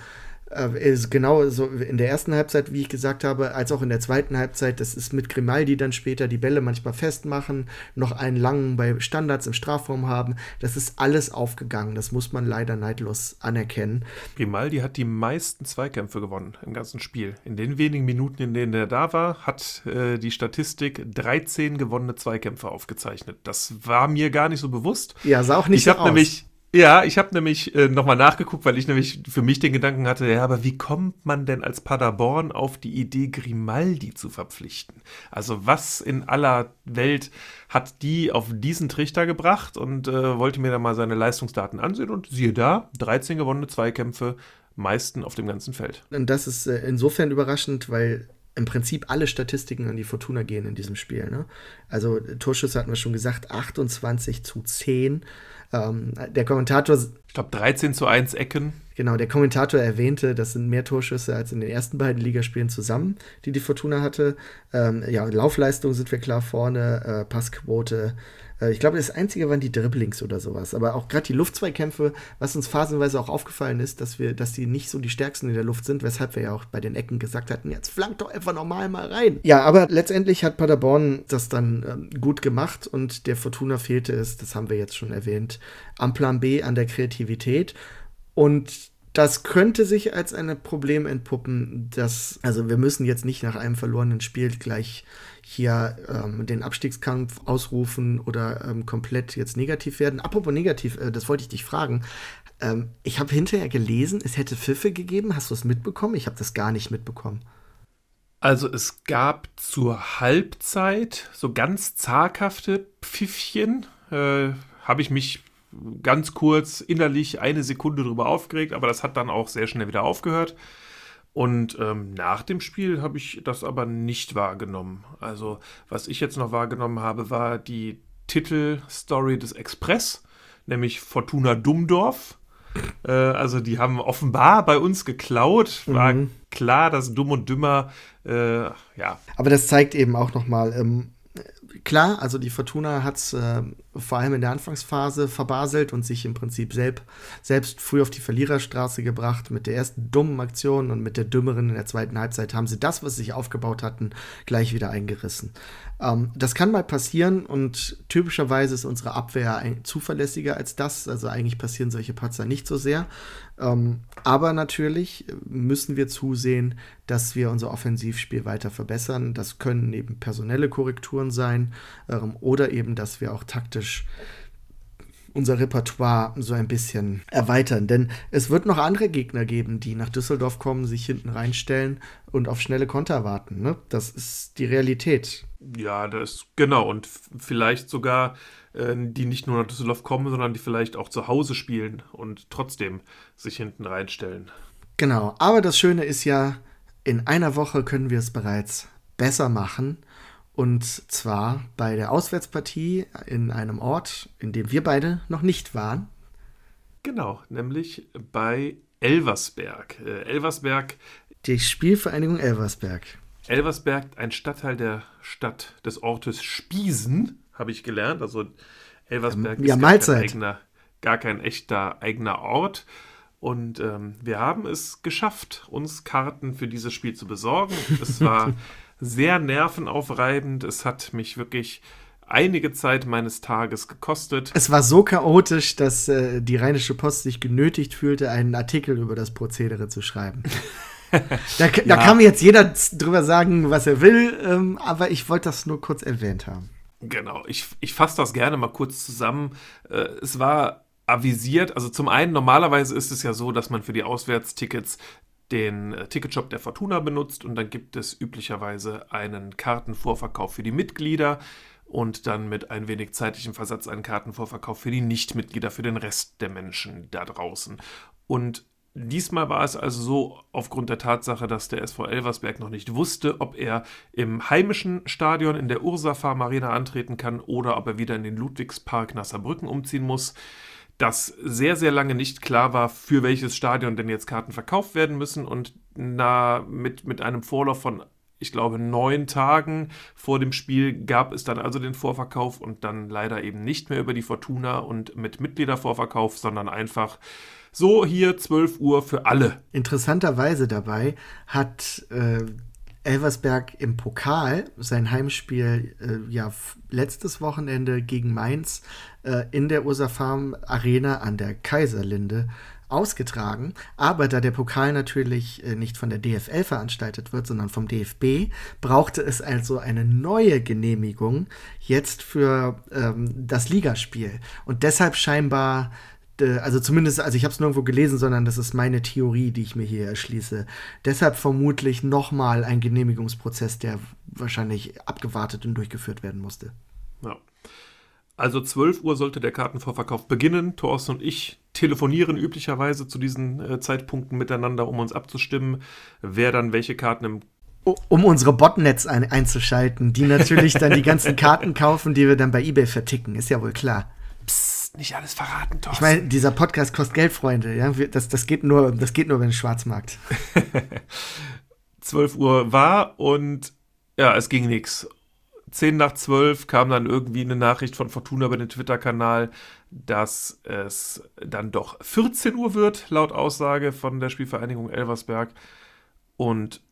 ist genau so in der ersten Halbzeit, wie ich gesagt habe, als auch in der zweiten Halbzeit. Das ist mit Grimaldi dann später die Bälle manchmal festmachen, noch einen langen bei Standards im Strafraum haben. Das ist alles aufgegangen. Das muss man leider neidlos anerkennen. Grimaldi hat die meisten Zweikämpfe gewonnen im ganzen Spiel. In den wenigen Minuten, in denen er da war, hat äh, die Statistik 13 gewonnene Zweikämpfe aufgezeichnet. Das war mir gar nicht so bewusst. Ja, sah auch nicht ich so aus. Nämlich, ja, ich habe nämlich äh, nochmal nachgeguckt, weil ich nämlich für mich den Gedanken hatte, ja, aber wie kommt man denn als Paderborn auf die Idee, Grimaldi zu verpflichten? Also was in aller Welt hat die auf diesen Trichter gebracht und äh, wollte mir dann mal seine Leistungsdaten ansehen und siehe da, 13 gewonnene Zweikämpfe, meisten auf dem ganzen Feld. Und das ist äh, insofern überraschend, weil im Prinzip alle Statistiken an die Fortuna gehen in diesem Spiel. Ne? Also Torschüsse hatten wir schon gesagt, 28 zu 10. Ähm, der Kommentator. Ich glaube 13 zu 1 Ecken. Genau, der Kommentator erwähnte, das sind mehr Torschüsse als in den ersten beiden Ligaspielen zusammen, die die Fortuna hatte. Ähm, ja, Laufleistung sind wir klar vorne, äh, Passquote äh, ich glaube, das Einzige waren die Dribblings oder sowas. Aber auch gerade die Luftzweikämpfe, was uns phasenweise auch aufgefallen ist, dass wir, dass die nicht so die stärksten in der Luft sind, weshalb wir ja auch bei den Ecken gesagt hatten, jetzt flankt doch einfach normal mal rein. Ja, aber letztendlich hat Paderborn das dann ähm, gut gemacht und der Fortuna fehlte es, das haben wir jetzt schon erwähnt, am Plan B, an der Kreativität. Und das könnte sich als ein Problem entpuppen, dass, also wir müssen jetzt nicht nach einem verlorenen Spiel gleich hier ähm, den Abstiegskampf ausrufen oder ähm, komplett jetzt negativ werden. Apropos negativ, äh, das wollte ich dich fragen. Ähm, ich habe hinterher gelesen, es hätte Pfiffe gegeben. Hast du es mitbekommen? Ich habe das gar nicht mitbekommen. Also es gab zur Halbzeit so ganz zaghafte Pfiffchen. Äh, habe ich mich ganz kurz innerlich eine Sekunde drüber aufgeregt, aber das hat dann auch sehr schnell wieder aufgehört. Und ähm, nach dem Spiel habe ich das aber nicht wahrgenommen. Also, was ich jetzt noch wahrgenommen habe, war die Titelstory des Express, nämlich Fortuna Dummdorf. Äh, also, die haben offenbar bei uns geklaut. War mhm. klar, dass Dumm und Dümmer, äh, ja. Aber das zeigt eben auch nochmal, ähm, klar, also die Fortuna hat es. Äh vor allem in der Anfangsphase verbaselt und sich im Prinzip selbst, selbst früh auf die Verliererstraße gebracht. Mit der ersten dummen Aktion und mit der dümmeren in der zweiten Halbzeit haben sie das, was sie sich aufgebaut hatten, gleich wieder eingerissen. Ähm, das kann mal passieren und typischerweise ist unsere Abwehr zuverlässiger als das. Also eigentlich passieren solche Patzer nicht so sehr. Ähm, aber natürlich müssen wir zusehen, dass wir unser Offensivspiel weiter verbessern. Das können eben personelle Korrekturen sein ähm, oder eben, dass wir auch taktisch unser Repertoire so ein bisschen erweitern. Denn es wird noch andere Gegner geben, die nach Düsseldorf kommen, sich hinten reinstellen und auf schnelle Konter warten. Ne? Das ist die Realität. Ja, das genau. Und vielleicht sogar, äh, die nicht nur nach Düsseldorf kommen, sondern die vielleicht auch zu Hause spielen und trotzdem sich hinten reinstellen. Genau. Aber das Schöne ist ja, in einer Woche können wir es bereits besser machen. Und zwar bei der Auswärtspartie in einem Ort, in dem wir beide noch nicht waren. Genau, nämlich bei Elversberg. Äh, Elversberg. Die Spielvereinigung Elversberg. Elversberg, ein Stadtteil der Stadt des Ortes Spiesen, habe ich gelernt. Also Elversberg ja, ist gar kein, eigener, gar kein echter eigener Ort. Und ähm, wir haben es geschafft, uns Karten für dieses Spiel zu besorgen. Es war [LAUGHS] sehr nervenaufreibend. Es hat mich wirklich einige Zeit meines Tages gekostet. Es war so chaotisch, dass äh, die Rheinische Post sich genötigt fühlte, einen Artikel über das Prozedere zu schreiben. [LAUGHS] da, da ja. kann jetzt jeder drüber sagen, was er will, ähm, aber ich wollte das nur kurz erwähnt haben. Genau, ich, ich fasse das gerne mal kurz zusammen. Äh, es war avisiert, also zum einen, normalerweise ist es ja so, dass man für die Auswärtstickets den äh, Ticketshop der Fortuna benutzt und dann gibt es üblicherweise einen Kartenvorverkauf für die Mitglieder und dann mit ein wenig zeitlichem Versatz einen Kartenvorverkauf für die Nichtmitglieder, für den Rest der Menschen da draußen. Und Diesmal war es also so, aufgrund der Tatsache, dass der SV Elversberg noch nicht wusste, ob er im heimischen Stadion in der Ursa Farm Arena antreten kann oder ob er wieder in den Ludwigspark nach Saarbrücken umziehen muss, dass sehr, sehr lange nicht klar war, für welches Stadion denn jetzt Karten verkauft werden müssen und na, mit, mit einem Vorlauf von ich glaube, neun Tagen vor dem Spiel gab es dann also den Vorverkauf und dann leider eben nicht mehr über die Fortuna und mit Mitgliedervorverkauf, sondern einfach so hier 12 Uhr für alle. Interessanterweise dabei hat äh, Elversberg im Pokal sein Heimspiel äh, ja letztes Wochenende gegen Mainz äh, in der Ursa Farm Arena an der Kaiserlinde ausgetragen. Aber da der Pokal natürlich äh, nicht von der DFL veranstaltet wird, sondern vom DFB, brauchte es also eine neue Genehmigung jetzt für ähm, das Ligaspiel. Und deshalb scheinbar also zumindest, also ich habe es nirgendwo gelesen, sondern das ist meine Theorie, die ich mir hier erschließe. Deshalb vermutlich nochmal ein Genehmigungsprozess, der wahrscheinlich abgewartet und durchgeführt werden musste. Ja. Also 12 Uhr sollte der Kartenvorverkauf beginnen. Thorsten und ich telefonieren üblicherweise zu diesen äh, Zeitpunkten miteinander, um uns abzustimmen, wer dann welche Karten im um unsere Botnets ein einzuschalten, die natürlich dann die ganzen [LAUGHS] Karten kaufen, die wir dann bei eBay verticken, ist ja wohl klar. Psst, nicht alles verraten, Thorsten. Ich meine, dieser Podcast kostet Geld, Freunde. Ja? Das, das, geht nur, das geht nur über den Schwarzmarkt. [LAUGHS] 12 Uhr war und ja, es ging nichts. 10 nach 12 kam dann irgendwie eine Nachricht von Fortuna über den Twitter-Kanal, dass es dann doch 14 Uhr wird, laut Aussage von der Spielvereinigung Elversberg. Und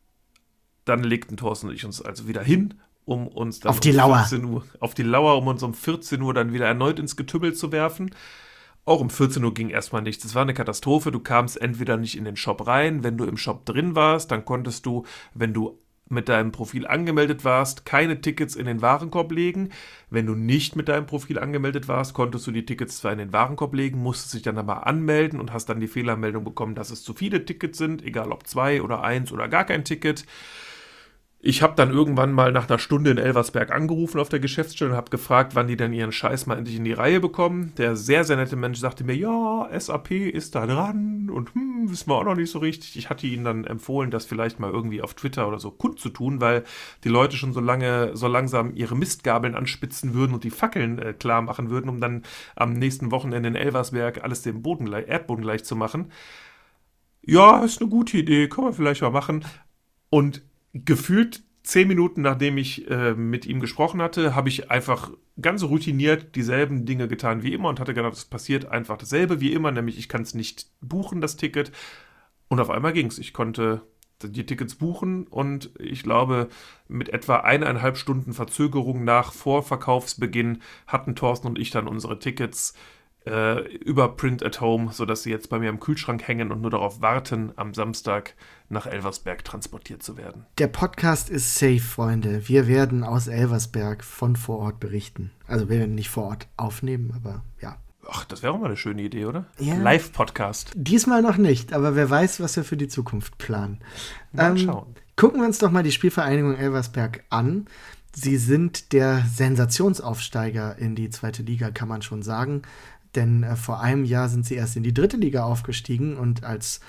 dann legten Thorsten und ich uns also wieder hin, um uns dann auf die um Lauer. Uhr, auf die Lauer, um uns um 14 Uhr dann wieder erneut ins Getümmel zu werfen. Auch um 14 Uhr ging erstmal nichts. Es war eine Katastrophe. Du kamst entweder nicht in den Shop rein. Wenn du im Shop drin warst, dann konntest du, wenn du mit deinem Profil angemeldet warst, keine Tickets in den Warenkorb legen. Wenn du nicht mit deinem Profil angemeldet warst, konntest du die Tickets zwar in den Warenkorb legen, musstest dich dann aber anmelden und hast dann die Fehlermeldung bekommen, dass es zu viele Tickets sind, egal ob zwei oder eins oder gar kein Ticket. Ich habe dann irgendwann mal nach einer Stunde in Elversberg angerufen auf der Geschäftsstelle und habe gefragt, wann die denn ihren Scheiß mal endlich in die Reihe bekommen. Der sehr, sehr nette Mensch sagte mir, ja, SAP ist da dran und hm, wissen wir auch noch nicht so richtig. Ich hatte ihnen dann empfohlen, das vielleicht mal irgendwie auf Twitter oder so kundzutun, weil die Leute schon so lange, so langsam ihre Mistgabeln anspitzen würden und die Fackeln äh, klar machen würden, um dann am nächsten Wochenende in Elversberg alles dem Boden, Erdboden gleich zu machen. Ja, ist eine gute Idee, können wir vielleicht mal machen. Und gefühlt zehn Minuten nachdem ich äh, mit ihm gesprochen hatte, habe ich einfach ganz routiniert dieselben Dinge getan wie immer und hatte gedacht, es passiert einfach dasselbe wie immer, nämlich ich kann es nicht buchen, das Ticket. Und auf einmal ging es. Ich konnte die Tickets buchen und ich glaube, mit etwa eineinhalb Stunden Verzögerung nach Vorverkaufsbeginn hatten Thorsten und ich dann unsere Tickets äh, über Print at Home, sodass sie jetzt bei mir im Kühlschrank hängen und nur darauf warten, am Samstag nach Elversberg transportiert zu werden. Der Podcast ist safe, Freunde. Wir werden aus Elversberg von vor Ort berichten. Also wir werden nicht vor Ort aufnehmen, aber ja. Ach, das wäre auch mal eine schöne Idee, oder? Ja. Live-Podcast. Diesmal noch nicht, aber wer weiß, was wir für die Zukunft planen. Mal ähm, schauen. Gucken wir uns doch mal die Spielvereinigung Elversberg an. Sie sind der Sensationsaufsteiger in die zweite Liga, kann man schon sagen. Denn äh, vor einem Jahr sind sie erst in die dritte Liga aufgestiegen und als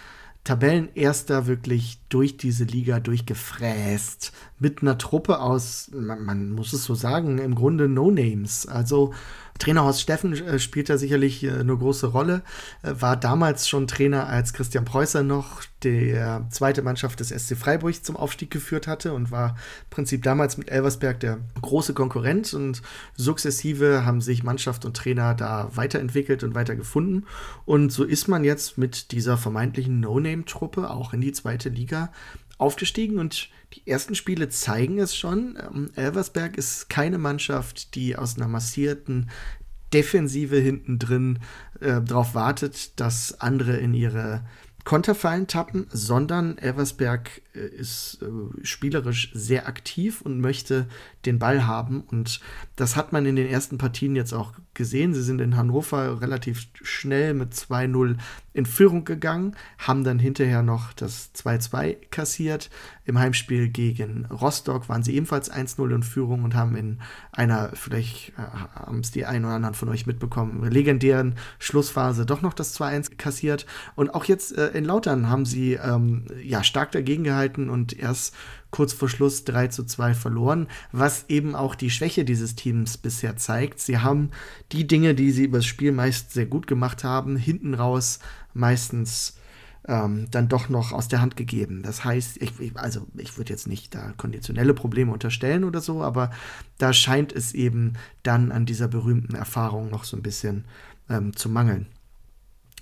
Tabellenerster wirklich durch diese Liga durchgefräst. Mit einer Truppe aus, man, man muss es so sagen, im Grunde No-Names. Also Trainer Horst Steffen äh, spielt da sicherlich äh, eine große Rolle. Äh, war damals schon Trainer, als Christian Preußer noch der zweite Mannschaft des SC Freiburg zum Aufstieg geführt hatte und war im Prinzip damals mit Elversberg der große Konkurrent und sukzessive haben sich Mannschaft und Trainer da weiterentwickelt und weiter gefunden. Und so ist man jetzt mit dieser vermeintlichen No-Name-Truppe auch in die zweite Liga aufgestiegen und die ersten Spiele zeigen es schon. Ähm, Elversberg ist keine Mannschaft, die aus einer massierten Defensive hinten drin äh, darauf wartet, dass andere in ihre Konterfallen tappen, sondern Elversberg ist äh, spielerisch sehr aktiv und möchte den Ball haben. Und das hat man in den ersten Partien jetzt auch gesehen. Sie sind in Hannover relativ schnell mit 2-0 in Führung gegangen, haben dann hinterher noch das 2-2 kassiert. Im Heimspiel gegen Rostock waren sie ebenfalls 1-0 in Führung und haben in einer, vielleicht äh, haben es die einen oder anderen von euch mitbekommen, legendären Schlussphase doch noch das 2-1 kassiert. Und auch jetzt äh, in Lautern haben sie ähm, ja stark dagegen gehalten und erst kurz vor Schluss 3 zu 2 verloren, was eben auch die Schwäche dieses Teams bisher zeigt. Sie haben die Dinge, die sie übers Spiel meist sehr gut gemacht haben, hinten raus meistens ähm, dann doch noch aus der Hand gegeben. Das heißt, ich, ich also ich würde jetzt nicht da konditionelle Probleme unterstellen oder so, aber da scheint es eben dann an dieser berühmten Erfahrung noch so ein bisschen ähm, zu mangeln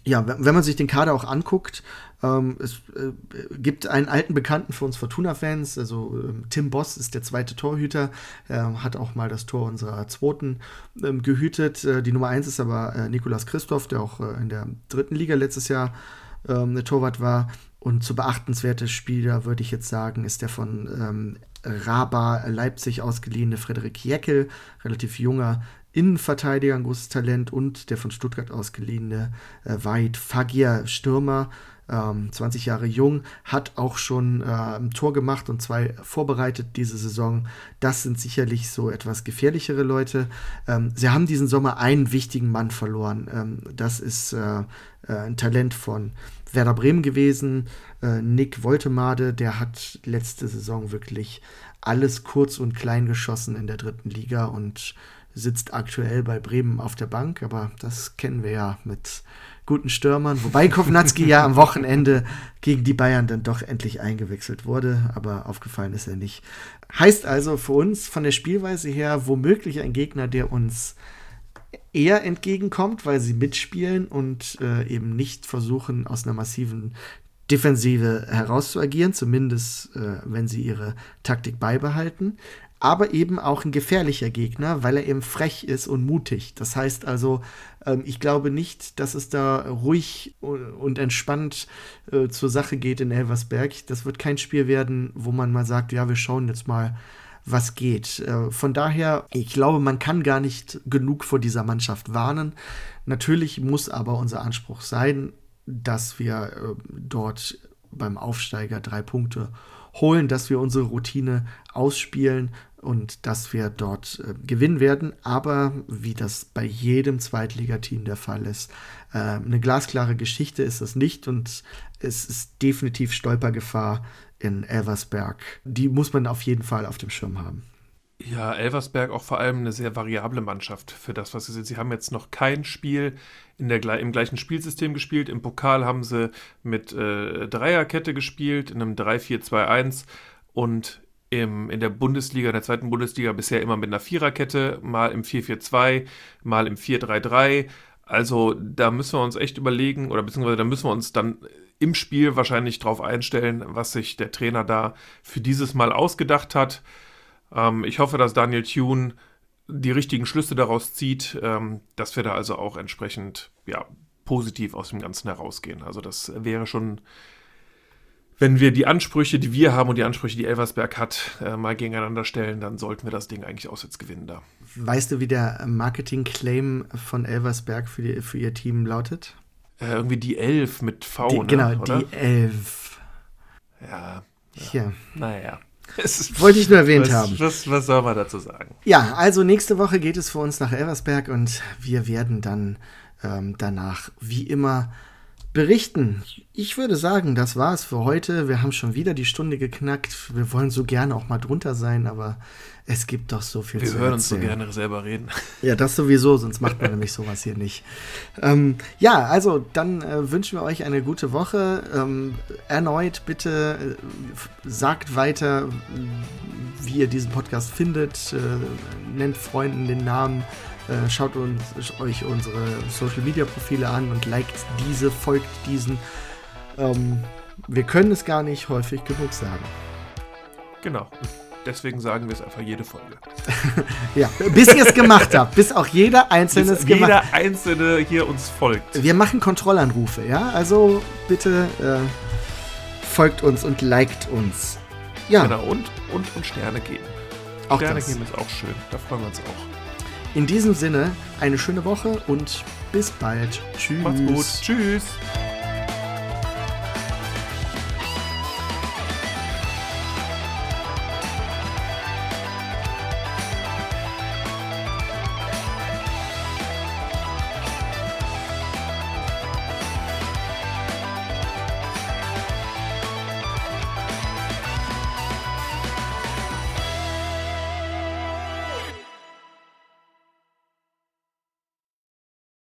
ja, wenn man sich den Kader auch anguckt, ähm, es äh, gibt einen alten Bekannten für uns Fortuna-Fans, also ähm, Tim Boss ist der zweite Torhüter, äh, hat auch mal das Tor unserer zweiten ähm, gehütet. Äh, die Nummer eins ist aber äh, Nikolas Christoph, der auch äh, in der dritten Liga letztes Jahr ähm, eine Torwart war. Und zu beachtenswerte Spieler, würde ich jetzt sagen, ist der von ähm, Raba Leipzig ausgeliehene Frederik Jeckel, relativ junger Innenverteidiger, ein großes Talent und der von Stuttgart ausgeliehene äh, Wahid Fagir, Stürmer, ähm, 20 Jahre jung, hat auch schon äh, ein Tor gemacht und zwei vorbereitet diese Saison. Das sind sicherlich so etwas gefährlichere Leute. Ähm, sie haben diesen Sommer einen wichtigen Mann verloren. Ähm, das ist äh, äh ein Talent von Werder Bremen gewesen. Äh, Nick Woltemade, der hat letzte Saison wirklich alles kurz und klein geschossen in der dritten Liga und sitzt aktuell bei Bremen auf der Bank, aber das kennen wir ja mit guten Stürmern. Wobei Kovnatski ja am Wochenende gegen die Bayern dann doch endlich eingewechselt wurde, aber aufgefallen ist er nicht. Heißt also für uns von der Spielweise her womöglich ein Gegner, der uns eher entgegenkommt, weil sie mitspielen und äh, eben nicht versuchen, aus einer massiven Defensive herauszuagieren, zumindest äh, wenn sie ihre Taktik beibehalten aber eben auch ein gefährlicher Gegner, weil er eben frech ist und mutig. Das heißt also, ähm, ich glaube nicht, dass es da ruhig und entspannt äh, zur Sache geht in Elversberg. Das wird kein Spiel werden, wo man mal sagt, ja, wir schauen jetzt mal, was geht. Äh, von daher, ich glaube, man kann gar nicht genug vor dieser Mannschaft warnen. Natürlich muss aber unser Anspruch sein, dass wir äh, dort beim Aufsteiger drei Punkte holen, dass wir unsere Routine ausspielen und dass wir dort äh, gewinnen werden. Aber wie das bei jedem Zweitligateam der Fall ist, äh, eine glasklare Geschichte ist das nicht und es ist definitiv Stolpergefahr in Elversberg. Die muss man auf jeden Fall auf dem Schirm haben. Ja, Elversberg auch vor allem eine sehr variable Mannschaft für das, was sie sind. Sie haben jetzt noch kein Spiel in der, im gleichen Spielsystem gespielt. Im Pokal haben sie mit äh, Dreierkette gespielt, in einem 3-4-2-1 und im, in der Bundesliga, in der zweiten Bundesliga bisher immer mit einer Viererkette, mal im 4-4-2, mal im 4-3-3. Also da müssen wir uns echt überlegen, oder beziehungsweise da müssen wir uns dann im Spiel wahrscheinlich drauf einstellen, was sich der Trainer da für dieses Mal ausgedacht hat. Ähm, ich hoffe, dass Daniel Thune die richtigen Schlüsse daraus zieht, ähm, dass wir da also auch entsprechend ja, positiv aus dem Ganzen herausgehen. Also das wäre schon wenn wir die Ansprüche, die wir haben und die Ansprüche, die Elversberg hat, äh, mal gegeneinander stellen, dann sollten wir das Ding eigentlich auswärts gewinnen da. Weißt du, wie der Marketing-Claim von Elversberg für, die, für ihr Team lautet? Äh, irgendwie die Elf mit V, die, ne, Genau, oder? die Elf. Ja, Ja. naja. [LAUGHS] Wollte ich nur erwähnt was, haben. Was, was soll man dazu sagen? Ja, also nächste Woche geht es für uns nach Elversberg und wir werden dann ähm, danach wie immer berichten. Ich würde sagen, das war es für heute. Wir haben schon wieder die Stunde geknackt. Wir wollen so gerne auch mal drunter sein, aber es gibt doch so viel Wir zu hören uns so gerne selber reden. Ja, das sowieso, sonst macht man nämlich sowas hier nicht. Ähm, ja, also dann äh, wünschen wir euch eine gute Woche. Ähm, erneut bitte äh, sagt weiter, wie ihr diesen Podcast findet. Äh, nennt Freunden den Namen. Äh, schaut uns, euch unsere Social Media Profile an und liked diese, folgt diesen. Ähm, wir können es gar nicht häufig genug sagen. Genau. Deswegen sagen wir es einfach jede Folge. [LAUGHS] Ja, bis ihr es gemacht habt, bis auch jeder Einzelne es gemacht jeder Einzelne hier uns folgt. Wir machen Kontrollanrufe, ja? Also bitte äh, folgt uns und liked uns. Ja, Genau. Und, und, und Sterne geben. auch Sterne das. geben ist auch schön. Da freuen wir uns auch. In diesem Sinne, eine schöne Woche und bis bald. Tschüss. Macht's gut. Tschüss.